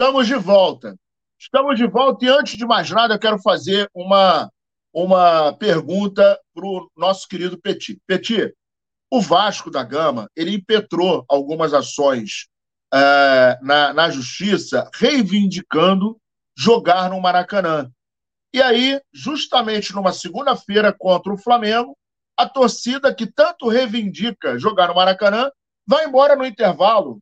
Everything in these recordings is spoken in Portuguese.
Estamos de volta. Estamos de volta e antes de mais nada eu quero fazer uma, uma pergunta para o nosso querido Petit. Petit, o Vasco da Gama ele impetrou algumas ações é, na, na justiça reivindicando jogar no Maracanã. E aí, justamente numa segunda-feira contra o Flamengo, a torcida que tanto reivindica jogar no Maracanã vai embora no intervalo.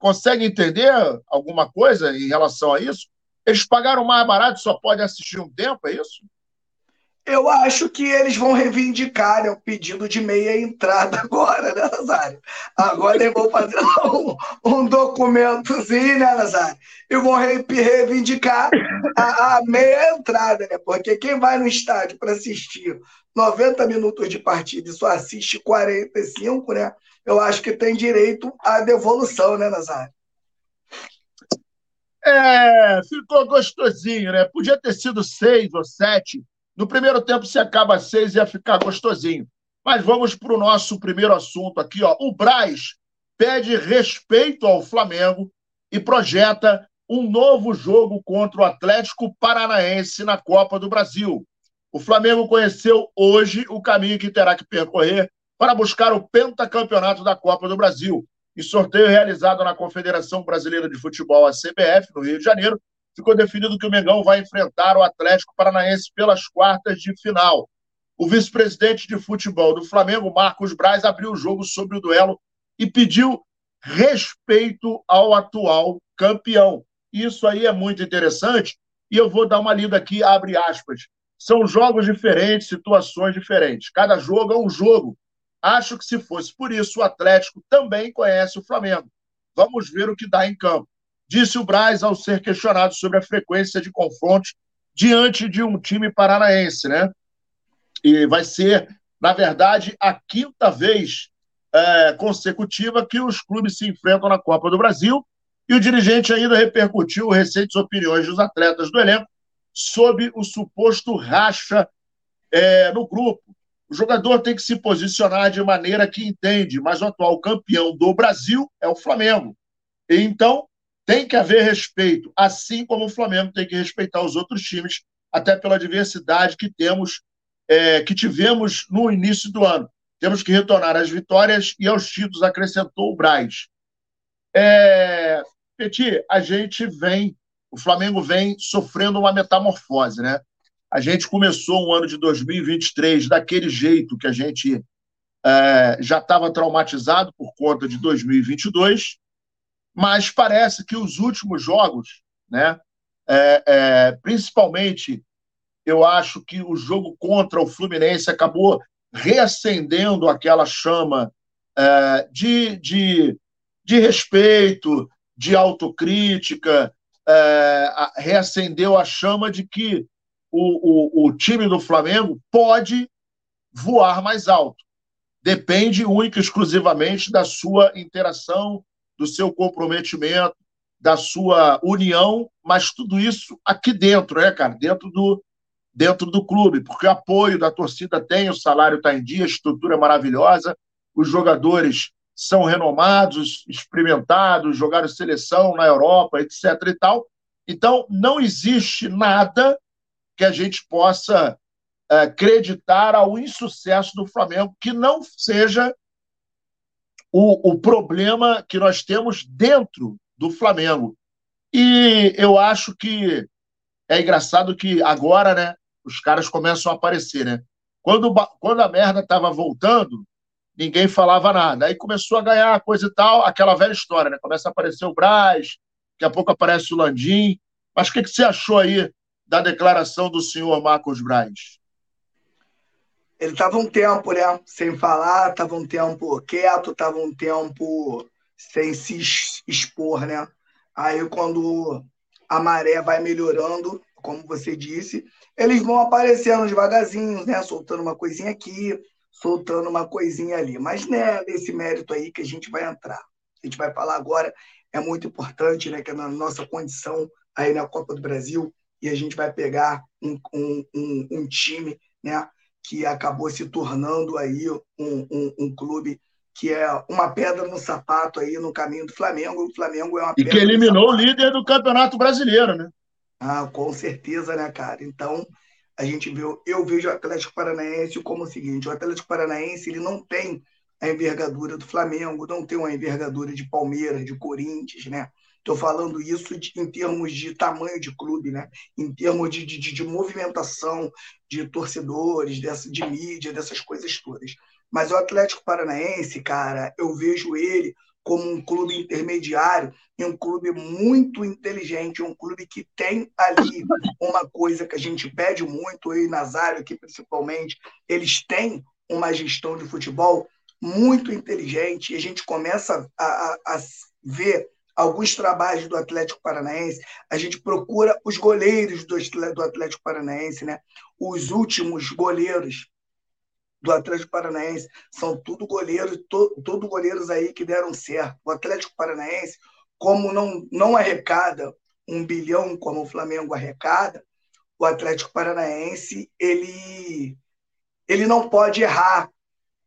Consegue entender alguma coisa em relação a isso? Eles pagaram mais barato, só pode assistir um tempo, é isso? Eu acho que eles vão reivindicar né, o pedido de meia entrada agora, né, Nazário? Agora eles vão fazer um, um documentozinho, né, Nazário? E vão reivindicar a, a, meia entrada, né? Porque quem vai no estádio para assistir 90 minutos de partida e só assiste 45, né? Eu acho que tem direito à devolução, né, Nazário? É, ficou gostosinho, né? Podia ter sido seis ou sete. No primeiro tempo, se acaba seis, ia ficar gostosinho. Mas vamos para o nosso primeiro assunto aqui. Ó. O Braz pede respeito ao Flamengo e projeta um novo jogo contra o Atlético Paranaense na Copa do Brasil. O Flamengo conheceu hoje o caminho que terá que percorrer para buscar o pentacampeonato da Copa do Brasil. Em sorteio realizado na Confederação Brasileira de Futebol, a CBF, no Rio de Janeiro, ficou definido que o Mengão vai enfrentar o Atlético Paranaense pelas quartas de final. O vice-presidente de futebol do Flamengo, Marcos Braz, abriu o jogo sobre o duelo e pediu respeito ao atual campeão. Isso aí é muito interessante e eu vou dar uma lida aqui, abre aspas. São jogos diferentes, situações diferentes. Cada jogo é um jogo. Acho que se fosse por isso, o Atlético também conhece o Flamengo. Vamos ver o que dá em campo. Disse o Braz ao ser questionado sobre a frequência de confrontos diante de um time paranaense, né? E vai ser, na verdade, a quinta vez é, consecutiva que os clubes se enfrentam na Copa do Brasil. E o dirigente ainda repercutiu recentes opiniões dos atletas do elenco sobre o suposto racha é, no grupo. O jogador tem que se posicionar de maneira que entende, mas o atual campeão do Brasil é o Flamengo. Então, tem que haver respeito, assim como o Flamengo tem que respeitar os outros times, até pela diversidade que temos, é, que tivemos no início do ano. Temos que retornar às vitórias e aos títulos, acrescentou o Braz. É, Petit, a gente vem, o Flamengo vem sofrendo uma metamorfose, né? A gente começou um ano de 2023 daquele jeito que a gente é, já estava traumatizado por conta de 2022, mas parece que os últimos jogos, né, é, é, principalmente, eu acho que o jogo contra o Fluminense acabou reacendendo aquela chama de, de, de respeito, de autocrítica, reacendeu a chama de que o, o, o time do Flamengo pode voar mais alto. Depende única e exclusivamente da sua interação, do seu comprometimento, da sua união, mas tudo isso aqui dentro, né, cara? Dentro do, dentro do clube, porque o apoio da torcida tem, o salário está em dia, a estrutura é maravilhosa, os jogadores são renomados, experimentados, jogaram seleção na Europa, etc. e tal. Então, não existe nada que a gente possa é, acreditar ao insucesso do Flamengo, que não seja o, o problema que nós temos dentro do Flamengo. E eu acho que é engraçado que agora, né, os caras começam a aparecer, né? Quando, quando a merda estava voltando, ninguém falava nada. Aí começou a ganhar coisa e tal, aquela velha história, né? Começa a aparecer o Braz, daqui a pouco aparece o Landim. Mas o que, que você achou aí da declaração do senhor Marcos Braz? Ele estava um tempo, né, sem falar, estava um tempo quieto, estava um tempo sem se expor, né? Aí quando a maré vai melhorando, como você disse, eles vão aparecendo devagarzinho, né, soltando uma coisinha aqui, soltando uma coisinha ali. Mas né, nesse mérito aí que a gente vai entrar. A gente vai falar agora, é muito importante, né, que é na nossa condição aí na Copa do Brasil, e a gente vai pegar um, um, um, um time né, que acabou se tornando aí um, clube que é uma pedra no sapato aí no caminho do Flamengo. O Flamengo é uma e pedra. E que eliminou o líder do Campeonato Brasileiro, né? Ah, com certeza, né, cara? Então, a gente viu, eu vejo o Atlético Paranaense como o seguinte: o Atlético Paranaense ele não tem a envergadura do Flamengo, não tem uma envergadura de Palmeiras, de Corinthians, né? Estou falando isso de, em termos de tamanho de clube, né? em termos de, de, de movimentação de torcedores, dessa, de mídia, dessas coisas todas. Mas o Atlético Paranaense, cara, eu vejo ele como um clube intermediário e um clube muito inteligente, um clube que tem ali uma coisa que a gente pede muito, eu e Nazário aqui principalmente, eles têm uma gestão de futebol muito inteligente e a gente começa a, a, a ver alguns trabalhos do Atlético Paranaense, a gente procura os goleiros do Atlético Paranaense, né? Os últimos goleiros do Atlético Paranaense são tudo goleiros, to, tudo goleiros aí que deram certo. O Atlético Paranaense, como não, não arrecada um bilhão como o Flamengo arrecada, o Atlético Paranaense ele, ele não pode errar.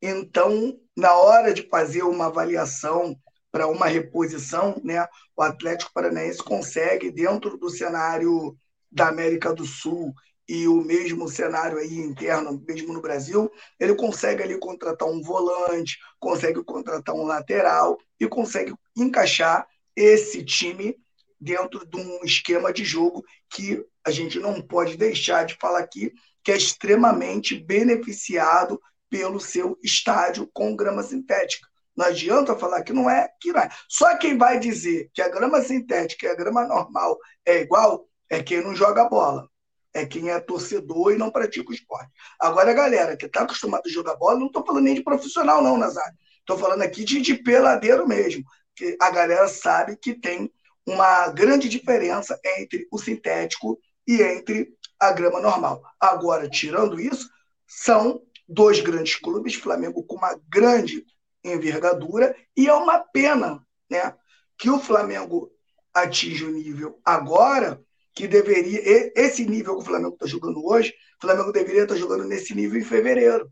Então, na hora de fazer uma avaliação para uma reposição, né, o Atlético Paranaense consegue, dentro do cenário da América do Sul e o mesmo cenário aí interno, mesmo no Brasil, ele consegue ali contratar um volante, consegue contratar um lateral e consegue encaixar esse time dentro de um esquema de jogo que a gente não pode deixar de falar aqui, que é extremamente beneficiado pelo seu estádio com grama sintética. Não adianta falar que não é, que não é. Só quem vai dizer que a grama sintética e a grama normal é igual é quem não joga bola. É quem é torcedor e não pratica o esporte. Agora, a galera que está acostumada a jogar bola, não estou falando nem de profissional, não, Nazário. Estou falando aqui de, de peladeiro mesmo. Que a galera sabe que tem uma grande diferença entre o sintético e entre a grama normal. Agora, tirando isso, são dois grandes clubes, Flamengo com uma grande envergadura, e é uma pena né, que o Flamengo atinja o nível agora que deveria. Esse nível que o Flamengo está jogando hoje, o Flamengo deveria estar jogando nesse nível em fevereiro.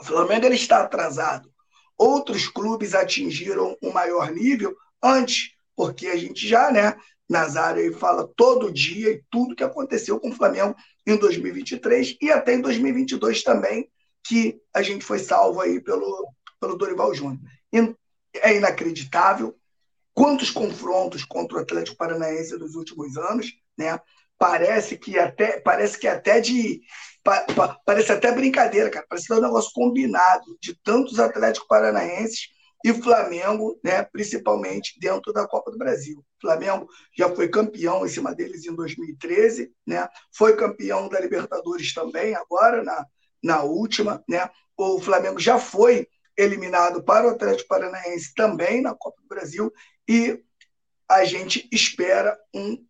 O Flamengo ele está atrasado. Outros clubes atingiram um maior nível antes, porque a gente já, né, Nazário fala todo dia e tudo que aconteceu com o Flamengo em 2023 e até em 2022 também, que a gente foi salvo aí pelo, pelo Dorival Júnior. É inacreditável quantos confrontos contra o Atlético Paranaense nos últimos anos, né? Parece que até parece que até de pa, pa, parece até brincadeira, cara. Parece que é um negócio combinado de tantos Atlético Paranaenses e Flamengo, né, principalmente dentro da Copa do Brasil. O Flamengo já foi campeão em cima deles em 2013, né? Foi campeão da Libertadores também agora na, na última, né? O Flamengo já foi eliminado para o Atlético Paranaense também na Copa do Brasil e a gente espera um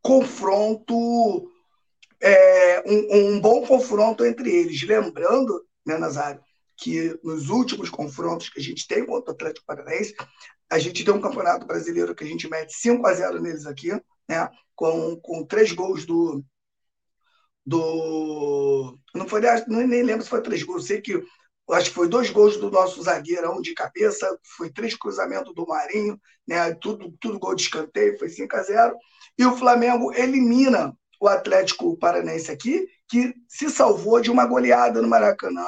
confronto, é, um, um, bom confronto entre eles. Lembrando, né, Nazário, que nos últimos confrontos que a gente tem contra o Atlético Paranaense, a gente tem um campeonato brasileiro que a gente mete 5 a 0 neles aqui, né, com, com três gols do. do não foi nem lembro se foi três gols, sei que acho que foi dois gols do nosso zagueirão de cabeça, foi três cruzamentos do Marinho, né? tudo, tudo gol de escanteio, foi 5 a 0 E o Flamengo elimina o Atlético Paranense aqui, que se salvou de uma goleada no Maracanã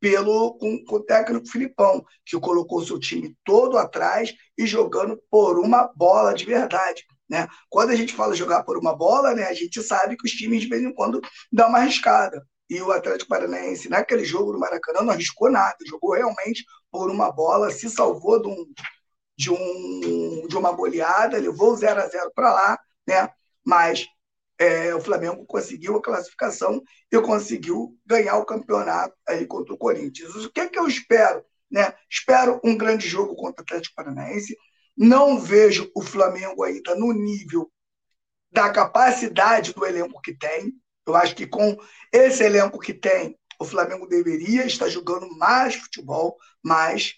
pelo com, com o técnico Filipão, que colocou seu time todo atrás e jogando por uma bola de verdade. Né? Quando a gente fala jogar por uma bola, né, a gente sabe que os times de vez em quando dão uma arriscada. E o Atlético Paranaense, naquele jogo no Maracanã, não arriscou nada, jogou realmente por uma bola, se salvou de, um, de, um, de uma goleada, levou 0 a 0 para lá, né? mas é, o Flamengo conseguiu a classificação e conseguiu ganhar o campeonato aí contra o Corinthians. O que, é que eu espero? Né? Espero um grande jogo contra o Atlético Paranaense. Não vejo o Flamengo ainda no nível da capacidade do elenco que tem. Eu acho que com esse elenco que tem, o Flamengo deveria estar jogando mais futebol, mas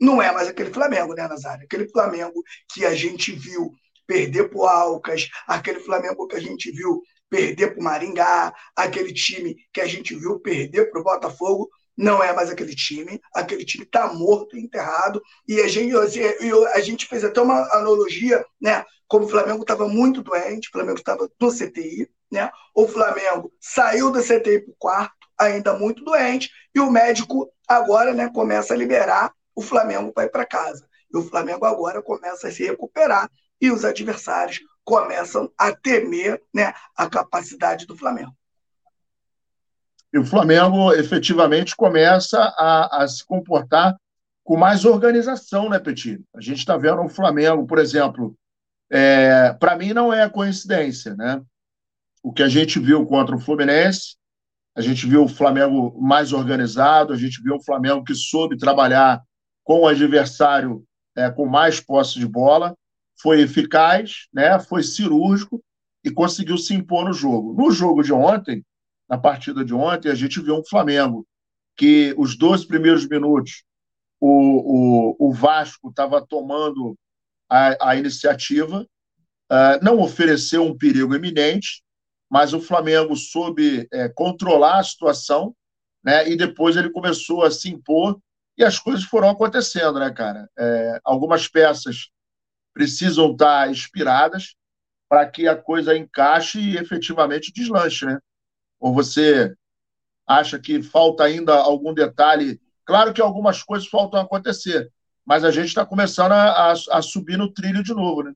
não é mais aquele Flamengo, né, Nazário? Aquele Flamengo que a gente viu perder para o Alcas, aquele Flamengo que a gente viu perder para o Maringá, aquele time que a gente viu perder para o Botafogo, não é mais aquele time, aquele time está morto, enterrado, e a gente, a gente fez até uma analogia, né? Como o Flamengo estava muito doente, o Flamengo estava no CTI, né? O Flamengo saiu da CTI para o quarto, ainda muito doente, e o médico agora né, começa a liberar o Flamengo para ir para casa. E o Flamengo agora começa a se recuperar e os adversários começam a temer né, a capacidade do Flamengo. E o Flamengo efetivamente começa a, a se comportar com mais organização, né, Petit? A gente está vendo o Flamengo, por exemplo, é, para mim não é coincidência, né? O que a gente viu contra o Fluminense, a gente viu o Flamengo mais organizado, a gente viu o Flamengo que soube trabalhar com o adversário é, com mais posse de bola, foi eficaz, né? Foi cirúrgico e conseguiu se impor no jogo. No jogo de ontem, na partida de ontem, a gente viu um Flamengo que os dois primeiros minutos o, o, o Vasco estava tomando a, a iniciativa, uh, não ofereceu um perigo iminente, mas o Flamengo soube é, controlar a situação, né? E depois ele começou a se impor e as coisas foram acontecendo, né, cara? É, algumas peças precisam estar inspiradas para que a coisa encaixe e efetivamente deslanche, né? Ou você acha que falta ainda algum detalhe? Claro que algumas coisas faltam acontecer, mas a gente está começando a, a, a, subir no trilho de novo, né?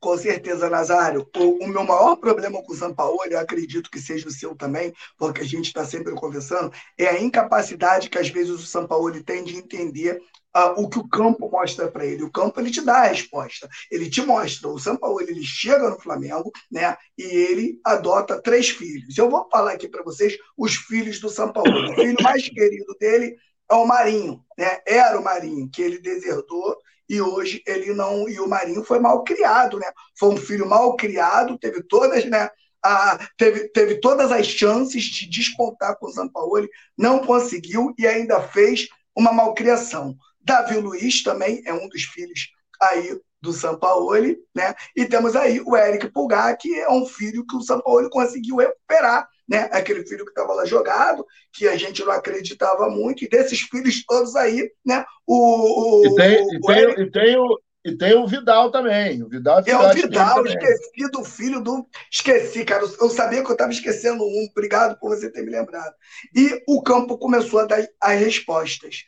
Com certeza, Nazário. O, o, meu maior problema com o São Paulo, eu acredito que seja o seu também, porque a gente está sempre conversando, é a incapacidade que às vezes o São Paulo tem de entender uh, o que o campo mostra para ele. O campo ele te dá a resposta, ele te mostra. O São Paulo ele chega no Flamengo, né? E ele adota três filhos. Eu vou falar aqui para vocês os filhos do São Paulo. O filho mais querido dele é o Marinho, né? Era o Marinho que ele deserdou e hoje ele não. E o Marinho foi mal criado, né? Foi um filho mal criado, teve todas, né? A, teve, teve todas as chances de despontar com o Sampaoli, não conseguiu e ainda fez uma malcriação. Davi Luiz também é um dos filhos aí do Sampaoli, né? E temos aí o Eric Pulgar, que é um filho que o Sampaoli conseguiu recuperar né? Aquele filho que estava lá jogado, que a gente não acreditava muito, e desses filhos todos aí, né? O, o, e, tem, o, e, tem, Eric... e, tem, o, e tem o Vidal também. O Vidal é o Vidal, esqueci do filho do. Esqueci, cara. Eu sabia que eu estava esquecendo um. Obrigado por você ter me lembrado. E o campo começou a dar as respostas.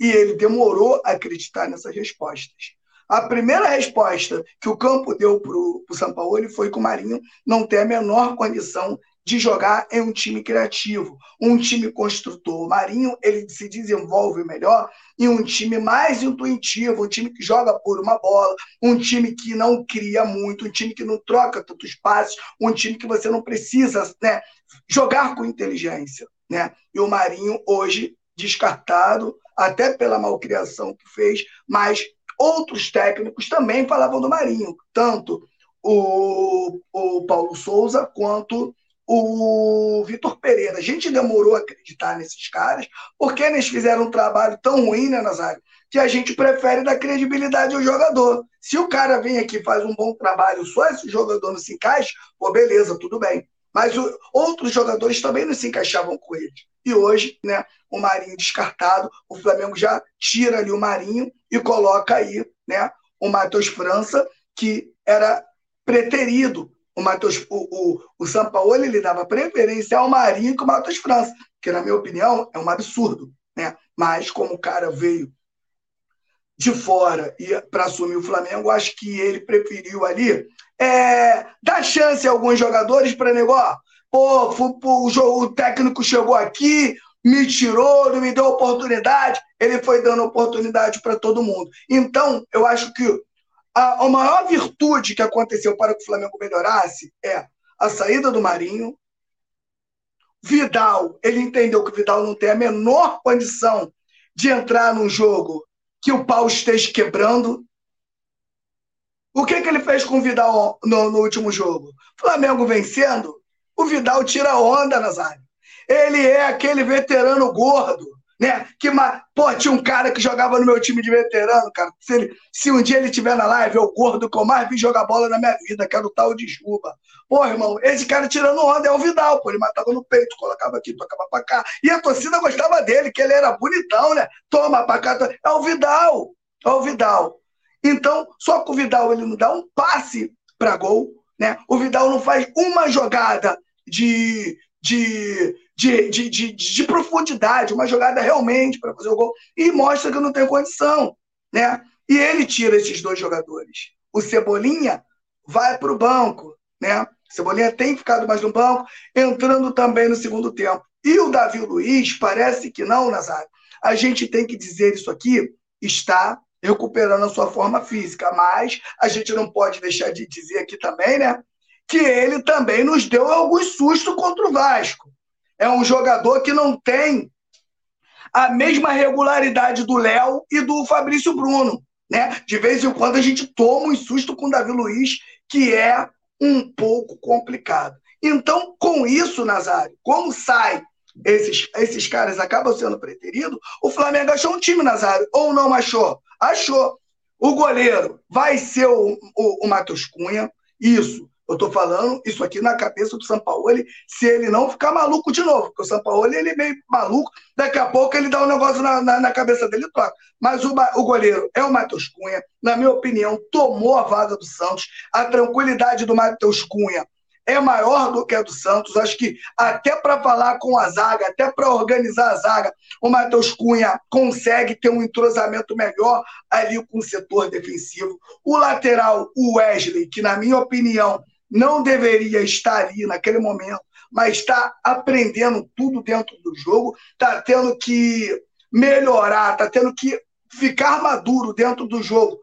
E ele demorou a acreditar nessas respostas. A primeira resposta que o campo deu para o São Paulo foi que o Marinho não tem a menor condição de jogar em um time criativo, um time construtor. O Marinho ele se desenvolve melhor em um time mais intuitivo, um time que joga por uma bola, um time que não cria muito, um time que não troca tantos passes, um time que você não precisa né, jogar com inteligência. Né? E o Marinho hoje descartado, até pela malcriação que fez, mas outros técnicos também falavam do Marinho, tanto o, o Paulo Souza quanto o Vitor Pereira. A gente demorou a acreditar nesses caras, porque eles fizeram um trabalho tão ruim, né, Nazário? Que a gente prefere dar credibilidade ao jogador. Se o cara vem aqui faz um bom trabalho, só esse jogador não se encaixa, pô, beleza, tudo bem. Mas o, outros jogadores também não se encaixavam com ele. E hoje, né, o Marinho descartado, o Flamengo já tira ali o Marinho e coloca aí, né, o Matheus França, que era preterido o Matheus, o, o, o Sampaoli ele dava preferência ao Marinho que o Matheus França, que na minha opinião é um absurdo, né? Mas como o cara veio de fora e para assumir o Flamengo, acho que ele preferiu ali é, dar chance a alguns jogadores para negócio. Pô, o, o, o técnico chegou aqui, me tirou, não me deu oportunidade. Ele foi dando oportunidade para todo mundo. Então, eu acho que a, a maior virtude que aconteceu para que o Flamengo melhorasse é a saída do Marinho. Vidal, ele entendeu que o Vidal não tem a menor condição de entrar num jogo que o pau esteja quebrando. O que, que ele fez com o Vidal no, no último jogo? Flamengo vencendo, o Vidal tira onda, Nazário. Ele é aquele veterano gordo né? Que, pô, tinha um cara que jogava no meu time de veterano, cara. Se, ele, se um dia ele estiver na live, o gordo que eu mais vi jogar bola na minha vida, que era o tal de Juba. Pô, irmão, esse cara tirando onda é o Vidal, pô. Ele matava no peito, colocava aqui, tocava pra cá. E a torcida gostava dele, que ele era bonitão, né? Toma pra cá. É o Vidal. É o Vidal. Então, só que o Vidal ele não dá um passe para gol, né? O Vidal não faz uma jogada de, de, de, de, de, de profundidade, uma jogada realmente para fazer o gol, e mostra que não tem condição. Né? E ele tira esses dois jogadores. O Cebolinha vai para o banco. Né? Cebolinha tem ficado mais no banco, entrando também no segundo tempo. E o Davi Luiz, parece que não, Nazário. A gente tem que dizer isso aqui, está recuperando a sua forma física, mas a gente não pode deixar de dizer aqui também, né? que ele também nos deu alguns sustos contra o Vasco. É um jogador que não tem a mesma regularidade do Léo e do Fabrício Bruno. Né? De vez em quando a gente toma um susto com o Davi Luiz, que é um pouco complicado. Então, com isso, Nazário, como sai esses, esses caras acabam sendo preteridos, o Flamengo achou um time, Nazário, ou não achou? Achou. O goleiro vai ser o, o, o Matheus Cunha, isso. Eu estou falando isso aqui na cabeça do Sampaoli, se ele não ficar maluco de novo, porque o Sampaoli ele é meio maluco, daqui a pouco ele dá um negócio na, na, na cabeça dele e toca. Mas o, o goleiro é o Matheus Cunha, na minha opinião, tomou a vaga do Santos. A tranquilidade do Matheus Cunha é maior do que a do Santos. Acho que até para falar com a zaga, até para organizar a zaga, o Matheus Cunha consegue ter um entrosamento melhor ali com o setor defensivo. O lateral, o Wesley, que na minha opinião não deveria estar ali naquele momento, mas está aprendendo tudo dentro do jogo, está tendo que melhorar, está tendo que ficar maduro dentro do jogo.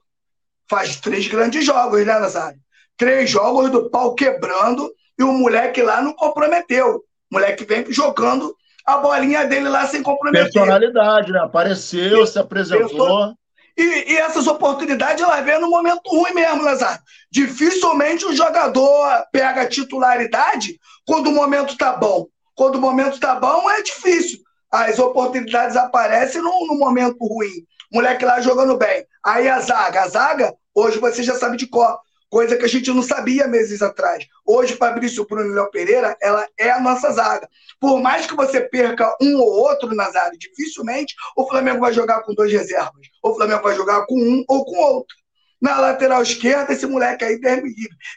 Faz três grandes jogos, né, Nazário? Três jogos do pau quebrando e o moleque lá não comprometeu. O moleque vem jogando a bolinha dele lá sem comprometer. Personalidade, né? Apareceu, se apresentou. E, e, essas oportunidades ela vem no momento ruim mesmo, Lazar. Dificilmente o jogador pega titularidade quando o momento tá bom. Quando o momento tá bom, é difícil. As oportunidades aparecem no, no momento ruim. Moleque lá jogando bem. Aí a zaga. A zaga, hoje você já sabe de cor coisa que a gente não sabia meses atrás. Hoje, Fabrício Bruno e Léo Pereira, ela é a nossa zaga. Por mais que você perca um ou outro na zaga, dificilmente o Flamengo vai jogar com dois reservas. O Flamengo vai jogar com um ou com outro. Na lateral esquerda, esse moleque aí deve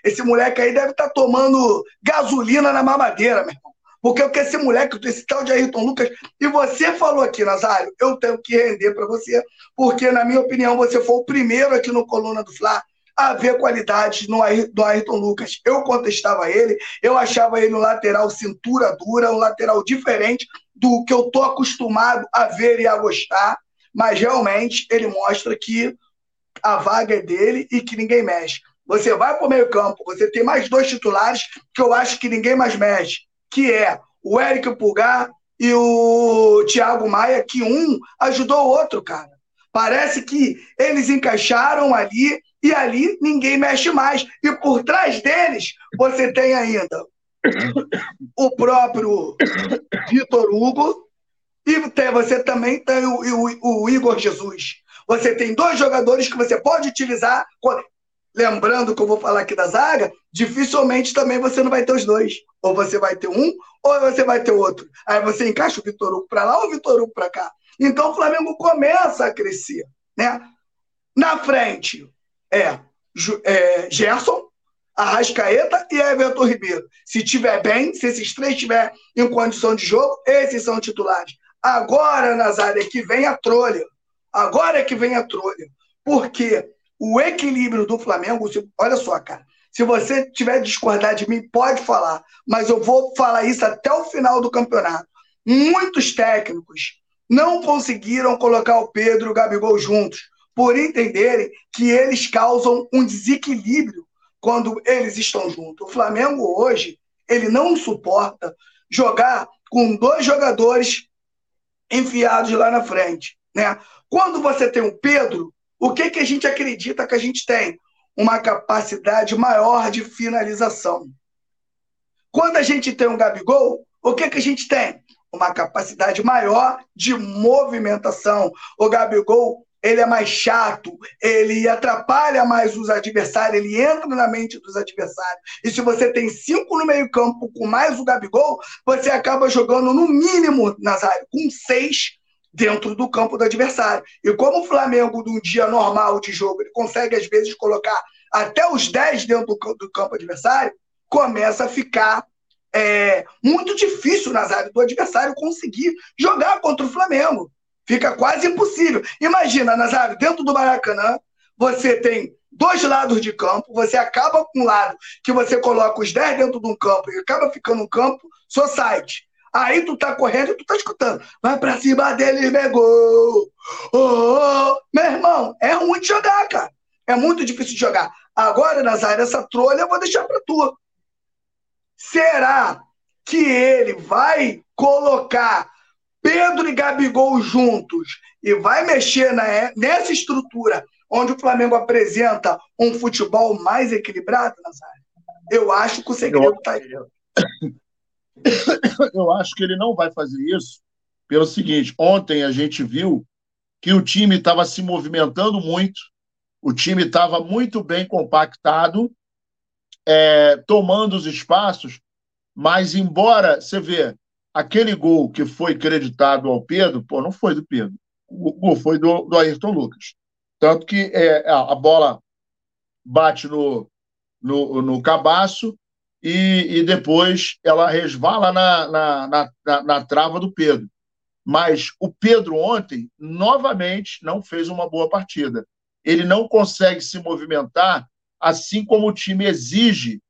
Esse moleque aí deve estar tá tomando gasolina na mamadeira, meu irmão. Porque o que esse moleque, esse tal de Ayrton Lucas, e você falou aqui, Nazário, eu tenho que render para você, porque, na minha opinião, você foi o primeiro aqui no Coluna do Fla a ver qualidade no, Ayrton Lucas. Eu contestava ele, eu achava ele um lateral cintura dura, um lateral diferente do que eu tô acostumado a ver e a gostar, mas realmente ele mostra que a vaga é dele e que ninguém mexe. Você vai para o meio campo, você tem mais dois titulares que eu acho que ninguém mais mexe, que é o Eric Pulgar e o Thiago Maia, que um ajudou o outro, cara. Parece que eles encaixaram ali e ali ninguém mexe mais. E por trás deles, você tem ainda o próprio Vitor Hugo e tem, você também tem o, o, o, Igor Jesus. Você tem dois jogadores que você pode utilizar. Lembrando que eu vou falar aqui da zaga, dificilmente também você não vai ter os dois. Ou você vai ter um, ou você vai ter outro. Aí você encaixa o Vitor Hugo para lá ou o Vitor Hugo para cá. Então o Flamengo começa a crescer. Né? Na frente, é, é Gerson, Arrascaeta e Everton Ribeiro. Se tiver bem, se esses três estiverem em condição de jogo, esses são titulares. Agora, Nazário, é que vem a trolha. Agora é que vem a trolha. Porque o equilíbrio do Flamengo, olha só, cara. Se você tiver discordar de mim, pode falar. Mas eu vou falar isso até o final do campeonato. Muitos técnicos não conseguiram colocar o Pedro e o Gabigol juntos por entenderem que eles causam um desequilíbrio quando eles estão juntos. O Flamengo hoje, ele não suporta jogar com dois jogadores enfiados lá na frente, né? Quando você tem o Pedro, o que que a gente acredita que a gente tem? Uma capacidade maior de finalização. Quando a gente tem um Gabigol, o que que a gente tem? uma capacidade maior de movimentação. O Gabigol ele é mais chato, ele atrapalha mais os adversários, ele entra na mente dos adversários. E se você tem cinco no meio-campo com mais o Gabigol, você acaba jogando no mínimo, Nazário, com seis dentro do campo do adversário. E como o Flamengo, num dia normal de jogo, ele consegue às vezes colocar até os dez dentro do campo adversário, começa a ficar é, muito difícil, Nazário, do adversário conseguir jogar contra o Flamengo. Fica quase impossível. Imagina, Nazário, dentro do Maracanã, você tem dois lados de campo, você acaba com um lado que você coloca os 10 dentro de um campo e acaba ficando um campo society. Aí tu tá correndo e tu tá escutando. Vai pra cima deles, meu gol! Oh, oh. Meu irmão, é ruim de jogar, cara. É muito difícil de jogar. Agora, Nazário, essa trolha eu vou deixar pra tu. Será que ele vai colocar Pedro e Gabigol juntos e vai mexer na, nessa estrutura onde o Flamengo apresenta um futebol mais equilibrado, Nazário? Eu acho que o segredo está aí. Eu acho que ele não vai fazer isso pelo seguinte: ontem a gente viu que o time estava se movimentando muito, o time estava muito bem compactado, é, tomando os espaços, mas embora você vê aquele gol que foi creditado ao Pedro, pô, não foi do Pedro. O gol foi do, do Ayrton Lucas. Tanto que é, a bola bate no, no, no cabaço e, e depois ela resvala na, na, na, na, na trava do Pedro. Mas o Pedro ontem, novamente, não fez uma boa partida. Ele não consegue se movimentar assim como o time exige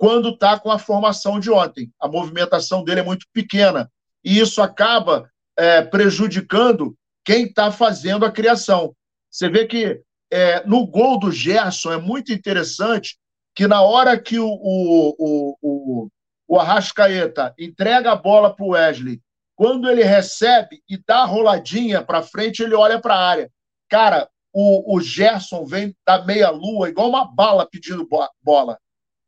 quando está com a formação de ontem. A movimentação dele é muito pequena. E isso acaba é, prejudicando quem está fazendo a criação. Você vê que é, no gol do Gerson é muito interessante que na hora que o, o, o, o, Arrascaeta entrega a bola para o Wesley, quando ele recebe e dá a roladinha para frente, ele olha para a área. Cara, o, o Gerson vem da meia-lua, igual uma bala pedindo bola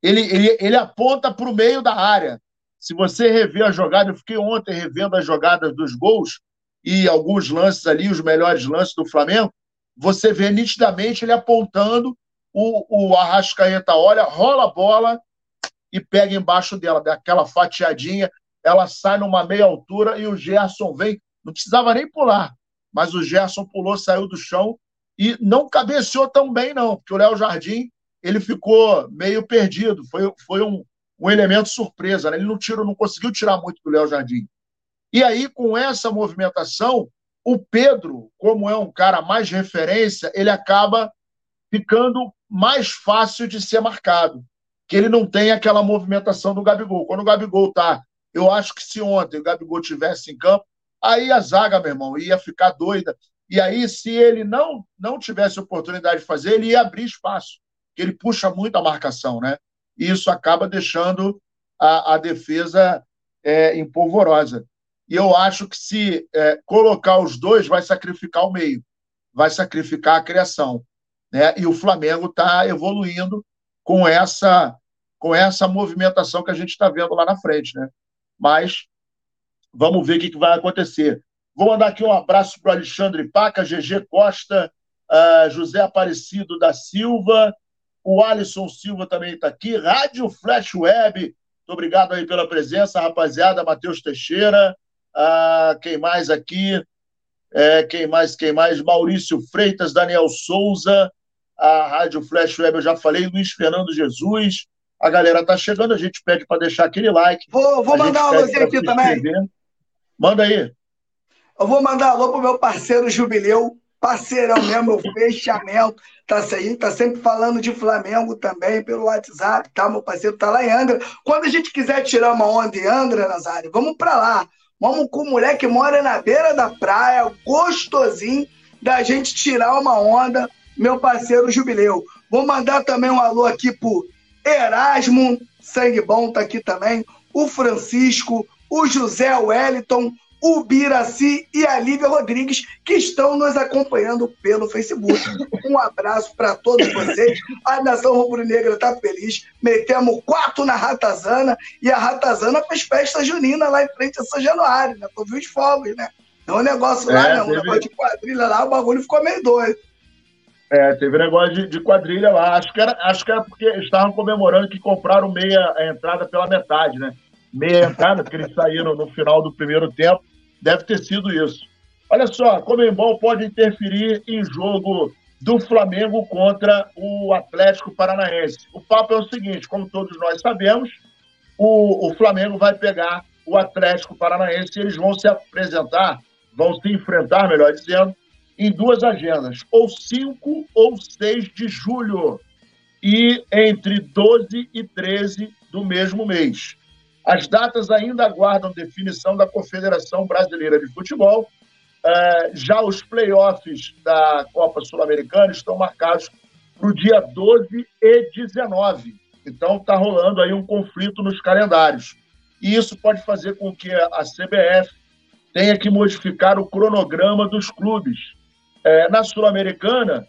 ele, ele, ele aponta para o meio da área. Se você rever a jogada, eu fiquei ontem revendo as jogadas dos gols e alguns lances ali, os melhores lances do Flamengo, você vê nitidamente ele apontando, o, o Arrascaeta olha, rola a bola e pega embaixo dela, daquela fatiadinha, ela sai numa meia altura e o Gerson vem, não precisava nem pular, mas o Gerson pulou, saiu do chão e não cabeceou tão bem, não, porque o Léo Jardim ele ficou meio perdido. Foi, foi um, um elemento surpresa. Né? Ele não, tirou, não conseguiu tirar muito do Léo Jardim. E aí, com essa movimentação, o Pedro, como é um cara mais referência, ele acaba ficando mais fácil de ser marcado. Que ele não tem aquela movimentação do Gabigol. Quando o Gabigol tá, eu acho que se ontem o Gabigol tivesse em campo, aí a zaga, meu irmão, ia ficar doida. E aí, se ele não não tivesse oportunidade de fazer, ele ia abrir espaço que ele puxa muito a marcação, né? E isso acaba deixando a, a defesa é, empolvorosa. E eu acho que se é, colocar os dois, vai sacrificar o meio, vai sacrificar a criação. Né? E o Flamengo está evoluindo com essa, com essa movimentação que a gente está vendo lá na frente. Né? Mas vamos ver o que, que vai acontecer. Vou mandar aqui um abraço para o Alexandre Paca, GG Costa, uh, José Aparecido da Silva, o Alisson Silva também está aqui. Rádio Flash Web. Muito obrigado aí pela presença, rapaziada. Matheus Teixeira. Ah, quem mais aqui? É, quem mais? Quem mais? Maurício Freitas, Daniel Souza. A Rádio Flash Web, eu já falei. Luiz Fernando Jesus. A galera tá chegando, a gente pede para deixar aquele like. Vou, vou mandar um alô aqui também. Manda aí. Eu vou mandar alô pro meu parceiro Jubileu, parceirão mesmo, meu fechamento. Tá, aí, tá sempre falando de Flamengo também pelo WhatsApp, tá? Meu parceiro tá lá em Angra. Quando a gente quiser tirar uma onda em Angra, Nazário, vamos para lá. Vamos com o moleque que mora na beira da praia, gostosinho, da gente tirar uma onda, meu parceiro Jubileu. Vou mandar também um alô aqui pro Erasmo, sangue bom, tá aqui também. O Francisco, o José Wellington, o Biraci e a Lívia Rodrigues, que estão nos acompanhando pelo Facebook. Um abraço para todos vocês. A nação rubro-negra está feliz. Metemos quatro na Ratazana e a Ratazana fez festa junina lá em frente a São Januário, né? Tu viu os fogos, né? É um negócio lá, é, né? Um teve... negócio de quadrilha lá, o bagulho ficou meio doido. É, teve negócio de, de, quadrilha lá. Acho que, era, acho que era porque estavam comemorando que compraram meia a entrada pela metade, né? Meia entrada, porque eles saíram no final do primeiro tempo. Deve ter sido isso. Olha só, Comembol pode interferir em jogo do Flamengo contra o Atlético Paranaense. O papo é o seguinte: como todos nós sabemos, o, o Flamengo vai pegar o Atlético Paranaense e eles vão se apresentar, vão se enfrentar, melhor dizendo, em duas agendas, ou 5 ou 6 de julho, e entre 12 e 13 do mesmo mês. As datas ainda aguardam definição da Confederação Brasileira de Futebol. É, já os playoffs da Copa Sul-Americana estão marcados para o dia 12 e 19. Então está rolando aí um conflito nos calendários. E isso pode fazer com que a CBF tenha que modificar o cronograma dos clubes é, na Sul-Americana,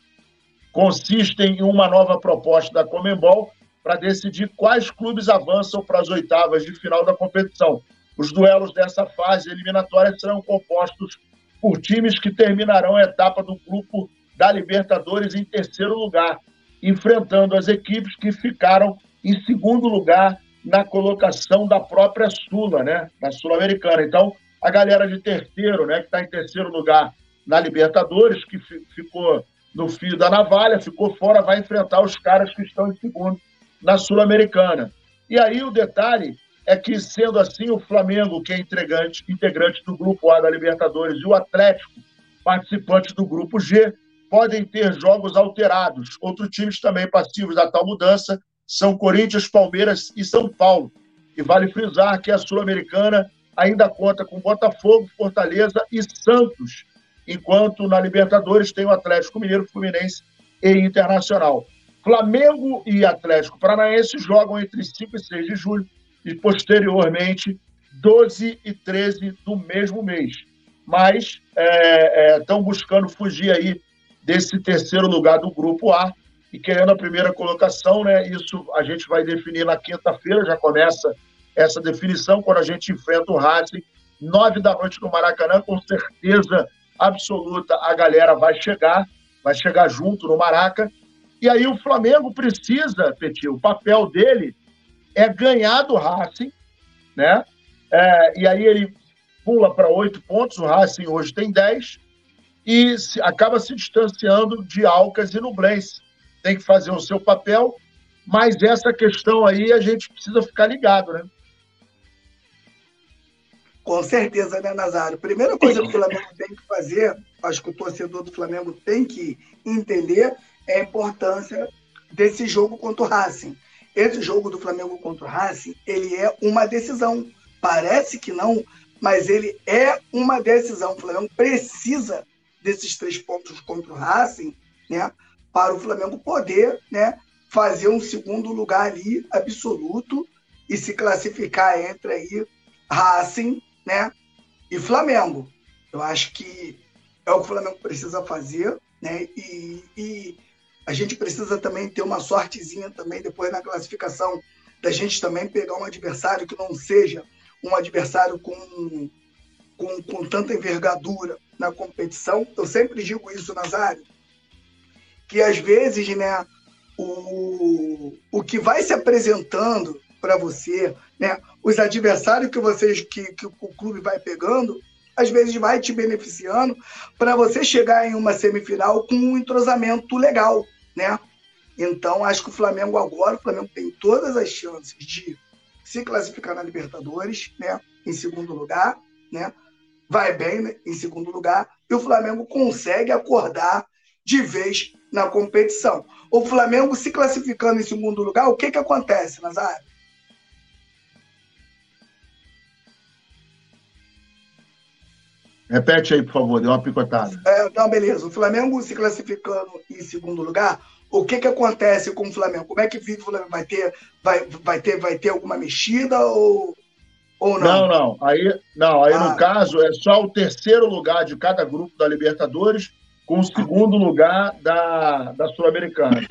consistem em uma nova proposta da Comembol para decidir quais clubes avançam para as oitavas de final da competição. Os duelos dessa fase eliminatória serão compostos por times que terminarão a etapa do grupo da Libertadores em terceiro lugar, enfrentando as equipes que ficaram em segundo lugar na colocação da própria Sula, né, na Sul-Americana. Então, a galera de terceiro, né, que está em terceiro lugar, na Libertadores, que ficou no fio da navalha, ficou fora, vai enfrentar os caras que estão em segundo na Sul-Americana. E aí o detalhe é que, sendo assim, o Flamengo, que é integrante, integrante do Grupo A da Libertadores, e o Atlético, participante do Grupo G, podem ter jogos alterados. Outros times também passivos da tal mudança são Corinthians, Palmeiras e São Paulo. E vale frisar que a Sul-Americana ainda conta com Botafogo, Fortaleza e Santos, enquanto na Libertadores tem o Atlético Mineiro, Fluminense e Internacional. Flamengo e Atlético Paranaense jogam entre 5 e 6 de julho e, posteriormente, 12 e 13 do mesmo mês. Mas estão é, é, buscando fugir aí desse terceiro lugar do Grupo A e querendo a primeira colocação, né? Isso a gente vai definir na quinta-feira, já começa essa definição, quando a gente enfrenta o Racing, nove da noite no Maracanã, com certeza absoluta, a galera vai chegar, vai chegar junto no Maraca. E aí o Flamengo precisa, Petit, o papel dele é ganhar do Racing, né? É, e aí ele pula para oito pontos, o Racing hoje tem dez, e se, acaba se distanciando de Alcas e Nublense. Tem que fazer o seu papel, mas essa questão aí a gente precisa ficar ligado, né? Com certeza, né, Nazário? Primeira coisa que o Flamengo tem que fazer, acho que o torcedor do Flamengo tem que entender, é a importância desse jogo contra o Racing. Esse jogo do Flamengo contra o Racing, ele é uma decisão. Parece que não, mas ele é uma decisão. O Flamengo precisa desses três pontos contra o Racing, né, para o Flamengo poder, né, fazer um segundo lugar ali absoluto e se classificar entre aí Racing né? E Flamengo. Eu acho que é o que o Flamengo precisa fazer, né? E, e a gente precisa também ter uma sortezinha também depois na classificação da gente também pegar um adversário que não seja um adversário com, com, com tanta envergadura na competição. Eu sempre digo isso, Nazário, que às vezes, né, o, o que vai se apresentando para você, né? Os adversários que vocês que, que o clube vai pegando, às vezes vai te beneficiando para você chegar em uma semifinal com um entrosamento legal, né? Então, acho que o Flamengo agora, o Flamengo tem todas as chances de se classificar na Libertadores, né? Em segundo lugar, né? Vai bem né? em segundo lugar e o Flamengo consegue acordar de vez na competição. O Flamengo se classificando em segundo lugar, o que que acontece, Nazário? Repete aí, por favor, deu uma picotada. É, então, beleza. O Flamengo se classificando em segundo lugar, o que, que acontece com o Flamengo? Como é que o Flamengo? Vai ter, vai, vai ter, vai ter alguma mexida ou, Ou não? Não, não. Aí, não, aí ah. no caso é só o terceiro lugar de cada grupo da Libertadores com o segundo lugar da, da Sul-Americana.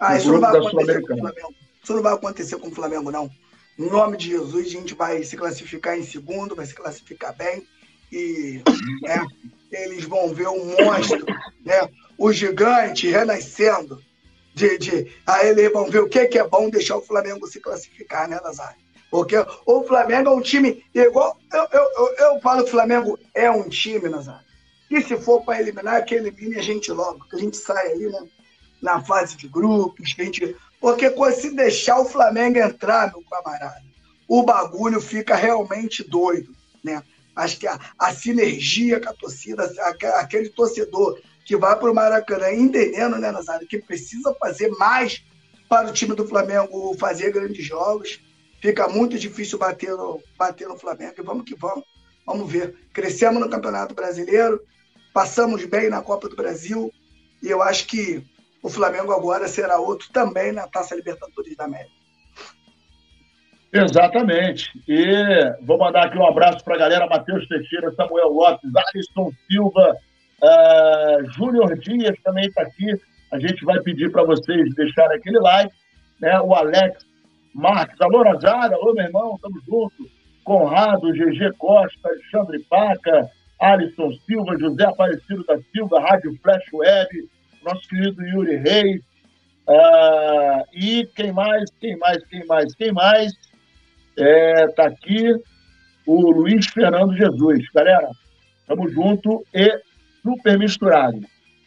Ah, isso não, vai acontecer com o Flamengo. isso não vai acontecer com o Flamengo, não. Em nome de Jesus, a gente vai se classificar em segundo, vai se classificar bem. E né, eles vão ver um monstro, né, o gigante renascendo. De, de, aí eles vão ver o que, que é bom deixar o Flamengo se classificar, né, Nazário? Porque o Flamengo é um time igual. Eu, eu, eu, eu falo que o Flamengo é um time, Nazário e se for para eliminar, que elimine a gente logo, que a gente sai aí né, na fase de grupos, gente. Porque se deixar o Flamengo entrar, meu camarada, o bagulho fica realmente doido, né? Acho que a, a sinergia com a torcida, aquele torcedor que vai para o Maracanã entendendo, né, Nazário, que precisa fazer mais para o time do Flamengo fazer grandes jogos. Fica muito difícil bater no, bater no Flamengo. E vamos que vamos. Vamos ver. Crescemos no Campeonato Brasileiro, passamos bem na Copa do Brasil e eu acho que o Flamengo agora será outro também na Taça Libertadores da América. Exatamente. E vou mandar aqui um abraço para a galera: Matheus Teixeira, Samuel Lopes, Alisson Silva, uh, Júnior Dias também está aqui. A gente vai pedir para vocês deixarem aquele like. Né? O Alex Marques, alô Nazário, alô meu irmão, tamo junto. Conrado, GG Costa, Alexandre Paca, Alisson Silva, José Aparecido da Silva, Rádio Flash Web, nosso querido Yuri Reis. Uh, e quem mais, quem mais, quem mais, quem mais? É, aqui o Luiz Fernando Jesus. Galera, estamos junto e super misturado.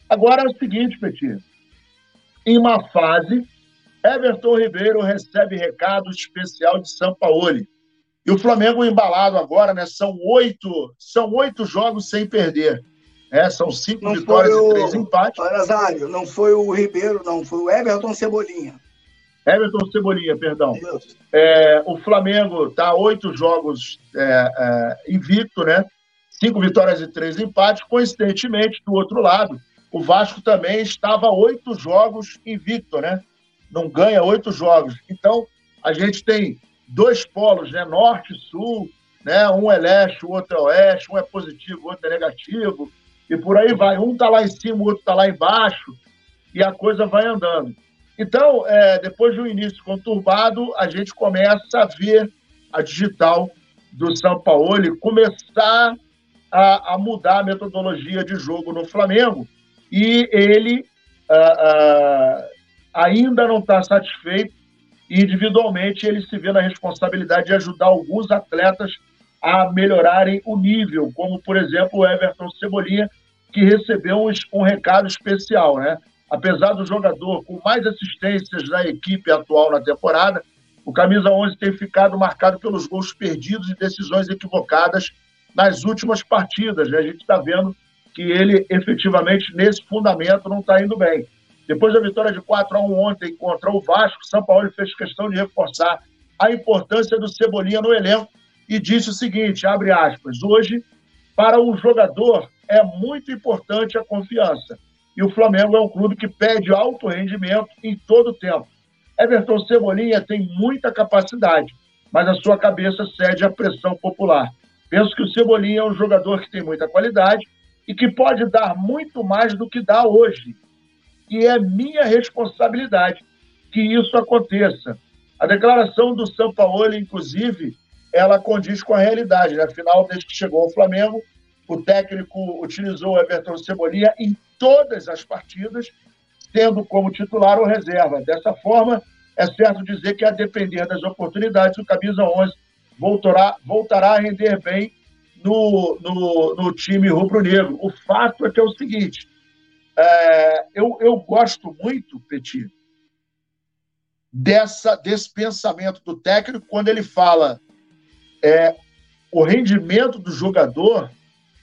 Agora é o seguinte, Petit. Em uma fase, Everton Ribeiro recebe recado especial de São Paulo e o Flamengo embalado agora, né? São oito, são oito jogos sem perder. Né? São cinco não vitórias o... e três empates. Nazário, não foi o Ribeiro, não, foi o Everton Cebolinha. Everton Cebolinha, perdão. É, o Flamengo está oito jogos é, é, invicto, né? Cinco vitórias e três empates. Coincidentemente, do outro lado, o Vasco também estava oito jogos invicto, né? Não ganha oito jogos. Então, a gente tem dois polos, né? Norte e sul, né? Um é leste, o outro é oeste, um é positivo, o outro é negativo, e por aí vai. Um está lá em cima, o outro está lá embaixo, e a coisa vai andando. Então, é, depois de um início conturbado, a gente começa a ver a digital do São Paulo começar a, a mudar a metodologia de jogo no Flamengo, e ele ainda não está satisfeito individualmente ele se vê na responsabilidade de ajudar alguns atletas a melhorarem o nível, como por exemplo o Everton Cebolinha, que recebeu um, um recado especial, né? Apesar do jogador com mais assistências da equipe atual na temporada, o camisa 11 tem ficado marcado pelos gols perdidos e decisões equivocadas nas últimas partidas. Né? A gente está vendo que ele efetivamente nesse fundamento não está indo bem. Depois da vitória de 4 a 1 ontem contra o Vasco, São Paulo fez questão de reforçar a importância do Cebolinha no elenco e disse o seguinte, abre aspas, hoje, para um jogador, é muito importante a confiança. E o Flamengo é um clube que pede alto rendimento em todo o tempo. Everton Cebolinha tem muita capacidade, mas a sua cabeça cede à pressão popular. Penso que o Cebolinha é um jogador que tem muita qualidade e que pode dar muito mais do que dá hoje e é minha responsabilidade que isso aconteça. A declaração do São Paulo, inclusive, ela condiz com a realidade. Né? Afinal, desde que chegou ao Flamengo, o técnico utilizou Everton Cebolinha em todas as partidas, tendo como titular ou reserva. Dessa forma, é certo dizer que, a depender das oportunidades, o Camisa 11 voltará, voltará a render bem no, no, no time rubro-negro. O fato é que é o seguinte: é, eu, eu gosto muito, Petit, dessa, desse pensamento do técnico quando ele fala é, o rendimento do jogador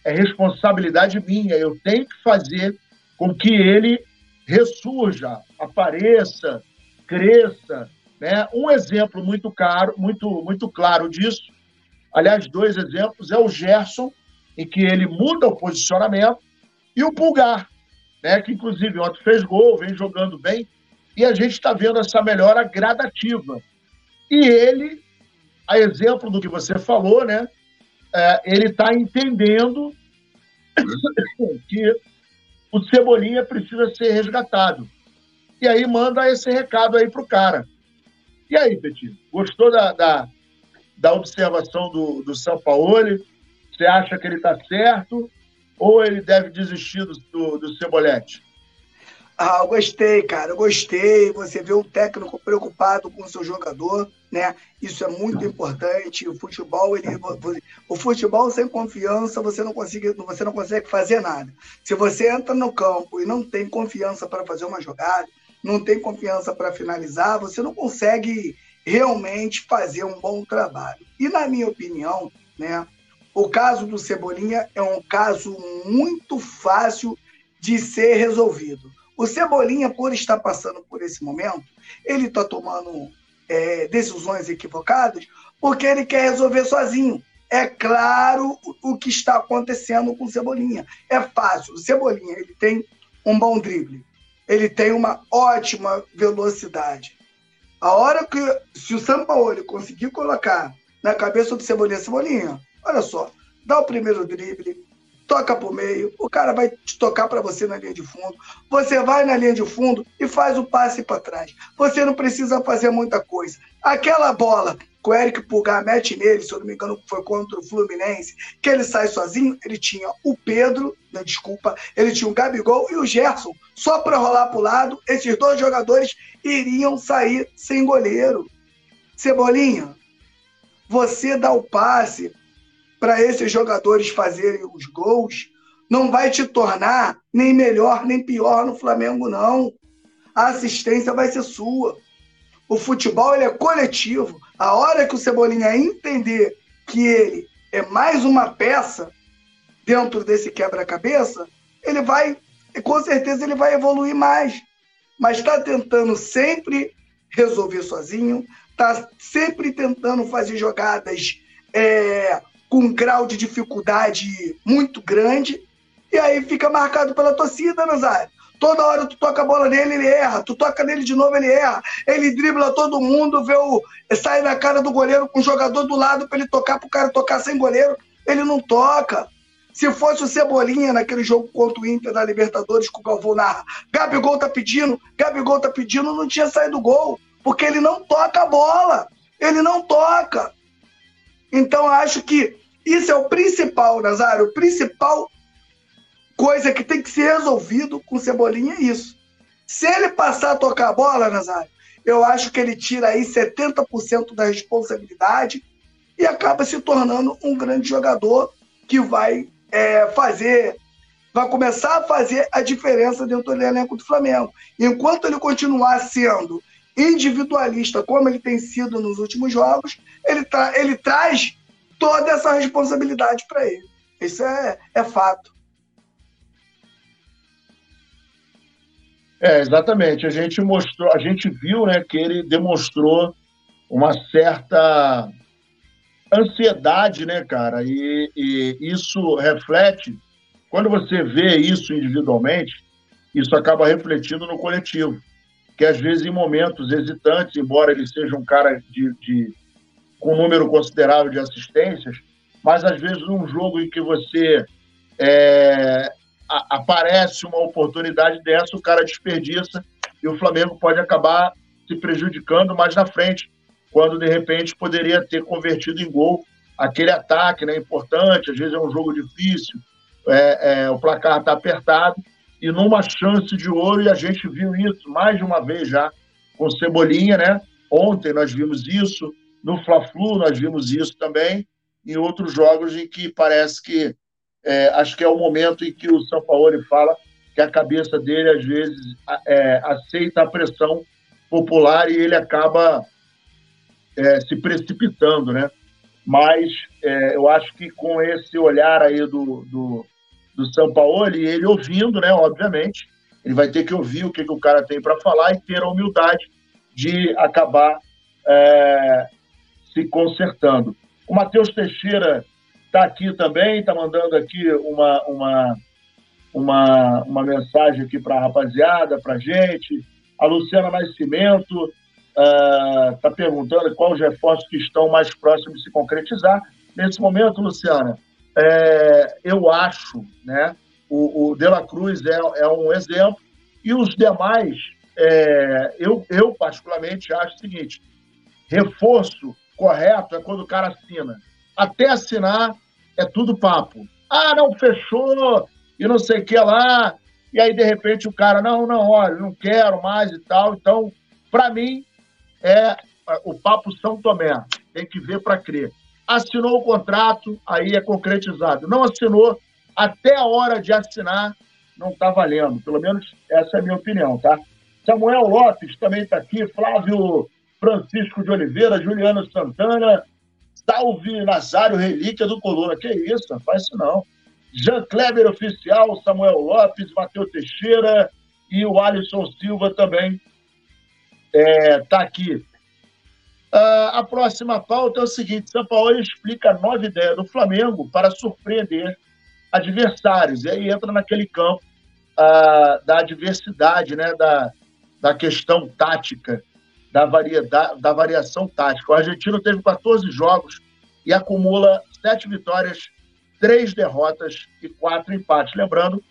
é responsabilidade minha, eu tenho que fazer com que ele ressurja, apareça, cresça. Né? Um exemplo muito caro, muito, muito claro disso, aliás, dois exemplos, é o Gerson, em que ele muda o posicionamento, e o Pulgar, né, que inclusive ontem fez gol, vem jogando bem, e a gente está vendo essa melhora gradativa. E ele a exemplo do que você falou, né? É, ele está entendendo que o Cebolinha precisa ser resgatado. E aí manda esse recado aí pro cara. E aí, Petit, gostou da, da, da observação do, do Sampaoli? Você acha que ele está certo ou ele deve desistir do, do, do Cebolete? Ah, eu gostei, cara, eu gostei. Você vê um técnico preocupado com o seu jogador, né? Isso é muito importante. O futebol, ele, o futebol sem confiança, você não consegue, você não consegue fazer nada. Se você entra no campo e não tem confiança para fazer uma jogada, não tem confiança para finalizar, você não consegue realmente fazer um bom trabalho. E na minha opinião, né, o caso do Cebolinha é um caso muito fácil de ser resolvido. O Cebolinha, por estar passando por esse momento, ele está tomando é, decisões equivocadas porque ele quer resolver sozinho. É claro o que está acontecendo com o Cebolinha. É fácil. O Cebolinha ele tem um bom drible. Ele tem uma ótima velocidade. A hora que, se o Sampaoli conseguir colocar na cabeça do Cebolinha, Cebolinha, olha só, dá o primeiro drible, toca o meio, o cara vai te tocar para você na linha de fundo, você vai na linha de fundo e faz o passe para trás. Você não precisa fazer muita coisa. Aquela bola que o Eric Pulgar mete nele, se eu não me engano, foi contra o Fluminense, que ele sai sozinho, ele tinha o Pedro, não, desculpa, ele tinha o Gabigol e o Gerson, só para rolar para o lado, esses dois jogadores iriam sair sem goleiro. Cebolinha, você dá o passe para esses jogadores fazerem os gols, não vai te tornar nem melhor nem pior no Flamengo, não. A assistência vai ser sua. O futebol ele é coletivo. A hora que o Cebolinha entender que ele é mais uma peça dentro desse quebra-cabeça, ele vai, com certeza, ele vai evoluir mais. Mas está tentando sempre resolver sozinho, está sempre tentando fazer jogadas é, com um grau de dificuldade muito grande, e aí fica marcado pela torcida, Nazário. Toda hora tu toca a bola nele, ele erra. Tu toca nele de novo, ele erra. Ele dribla todo mundo, vê o. sai na cara do goleiro com o jogador do lado para ele tocar, para o cara tocar sem goleiro. Ele não toca. Se fosse o Cebolinha naquele jogo contra o Inter da Libertadores com o Galvão narra, Gabigol tá pedindo, Gabigol tá pedindo, não tinha saído gol. Porque ele não toca a bola. Ele não toca. Então, acho que isso é o principal, Nazário, o principal coisa que tem que ser resolvido com Cebolinha é isso. Se ele passar a tocar a bola, Nazário, eu acho que ele tira aí 70% da responsabilidade e acaba se tornando um grande jogador que vai é, fazer, vai começar a fazer a diferença dentro do elenco do Flamengo. Enquanto ele continuar sendo individualista, como ele tem sido nos últimos jogos, ele, tra ele traz toda essa responsabilidade para ele. Isso é, é fato. É, exatamente. A gente mostrou, a gente viu, né, que ele demonstrou uma certa ansiedade, né, cara? E, e isso reflete, quando você vê isso individualmente, isso acaba refletindo no coletivo que às vezes em momentos hesitantes, embora ele seja um cara de, de com um número considerável de assistências, mas às vezes num jogo em que você é, a, aparece uma oportunidade dessa, o cara desperdiça e o Flamengo pode acabar se prejudicando mais na frente, quando de repente poderia ter convertido em gol aquele ataque, né? Importante, às vezes é um jogo difícil, é, é, o placar está apertado e numa chance de ouro, e a gente viu isso mais de uma vez já com Cebolinha, né? Ontem nós vimos isso, no Fla-Flu nós vimos isso também, em outros jogos em que parece que é, acho que é o momento em que o São Paulo fala que a cabeça dele às vezes é, aceita a pressão popular e ele acaba é, se precipitando, né? Mas é, eu acho que com esse olhar aí do, do do São Paulo, e ele ouvindo, né, obviamente, ele vai ter que ouvir o que, que o cara tem para falar e ter a humildade de acabar é, se consertando. O Matheus Teixeira está aqui também, está mandando aqui uma, uma, uma, uma mensagem aqui para a rapaziada, para a gente. A Luciana Nascimento, está uh, perguntando quais os reforços que estão mais próximos de se concretizar. Nesse momento, Luciana, é, eu acho, né, o, o De La Cruz é, é um exemplo, e os demais, é, eu, eu particularmente acho o seguinte: reforço correto é quando o cara assina. Até assinar é tudo papo. Ah, não fechou, e não sei o que lá. E aí, de repente, o cara, não, não, olha, não quero mais e tal. Então, para mim, é o papo São Tomé. Tem que ver para crer. Assinou o contrato, aí é concretizado. Não assinou, até a hora de assinar, não está valendo. Pelo menos essa é a minha opinião, tá? Samuel Lopes também está aqui, Flávio Francisco de Oliveira, Juliano Santana, salve Nazário Relíquia do Coluna. Que isso, não faz isso não. Jean Kleber Oficial, Samuel Lopes, Matheus Teixeira e o Alisson Silva também está é, tá aqui. Uh, a próxima pauta é o seguinte: São Paulo explica a nova ideia do Flamengo para surpreender adversários. E aí entra naquele campo uh, da adversidade, né, da, da questão tática, da, variedade, da variação tática. O argentino teve 14 jogos e acumula sete vitórias três derrotas e quatro empates. Lembrando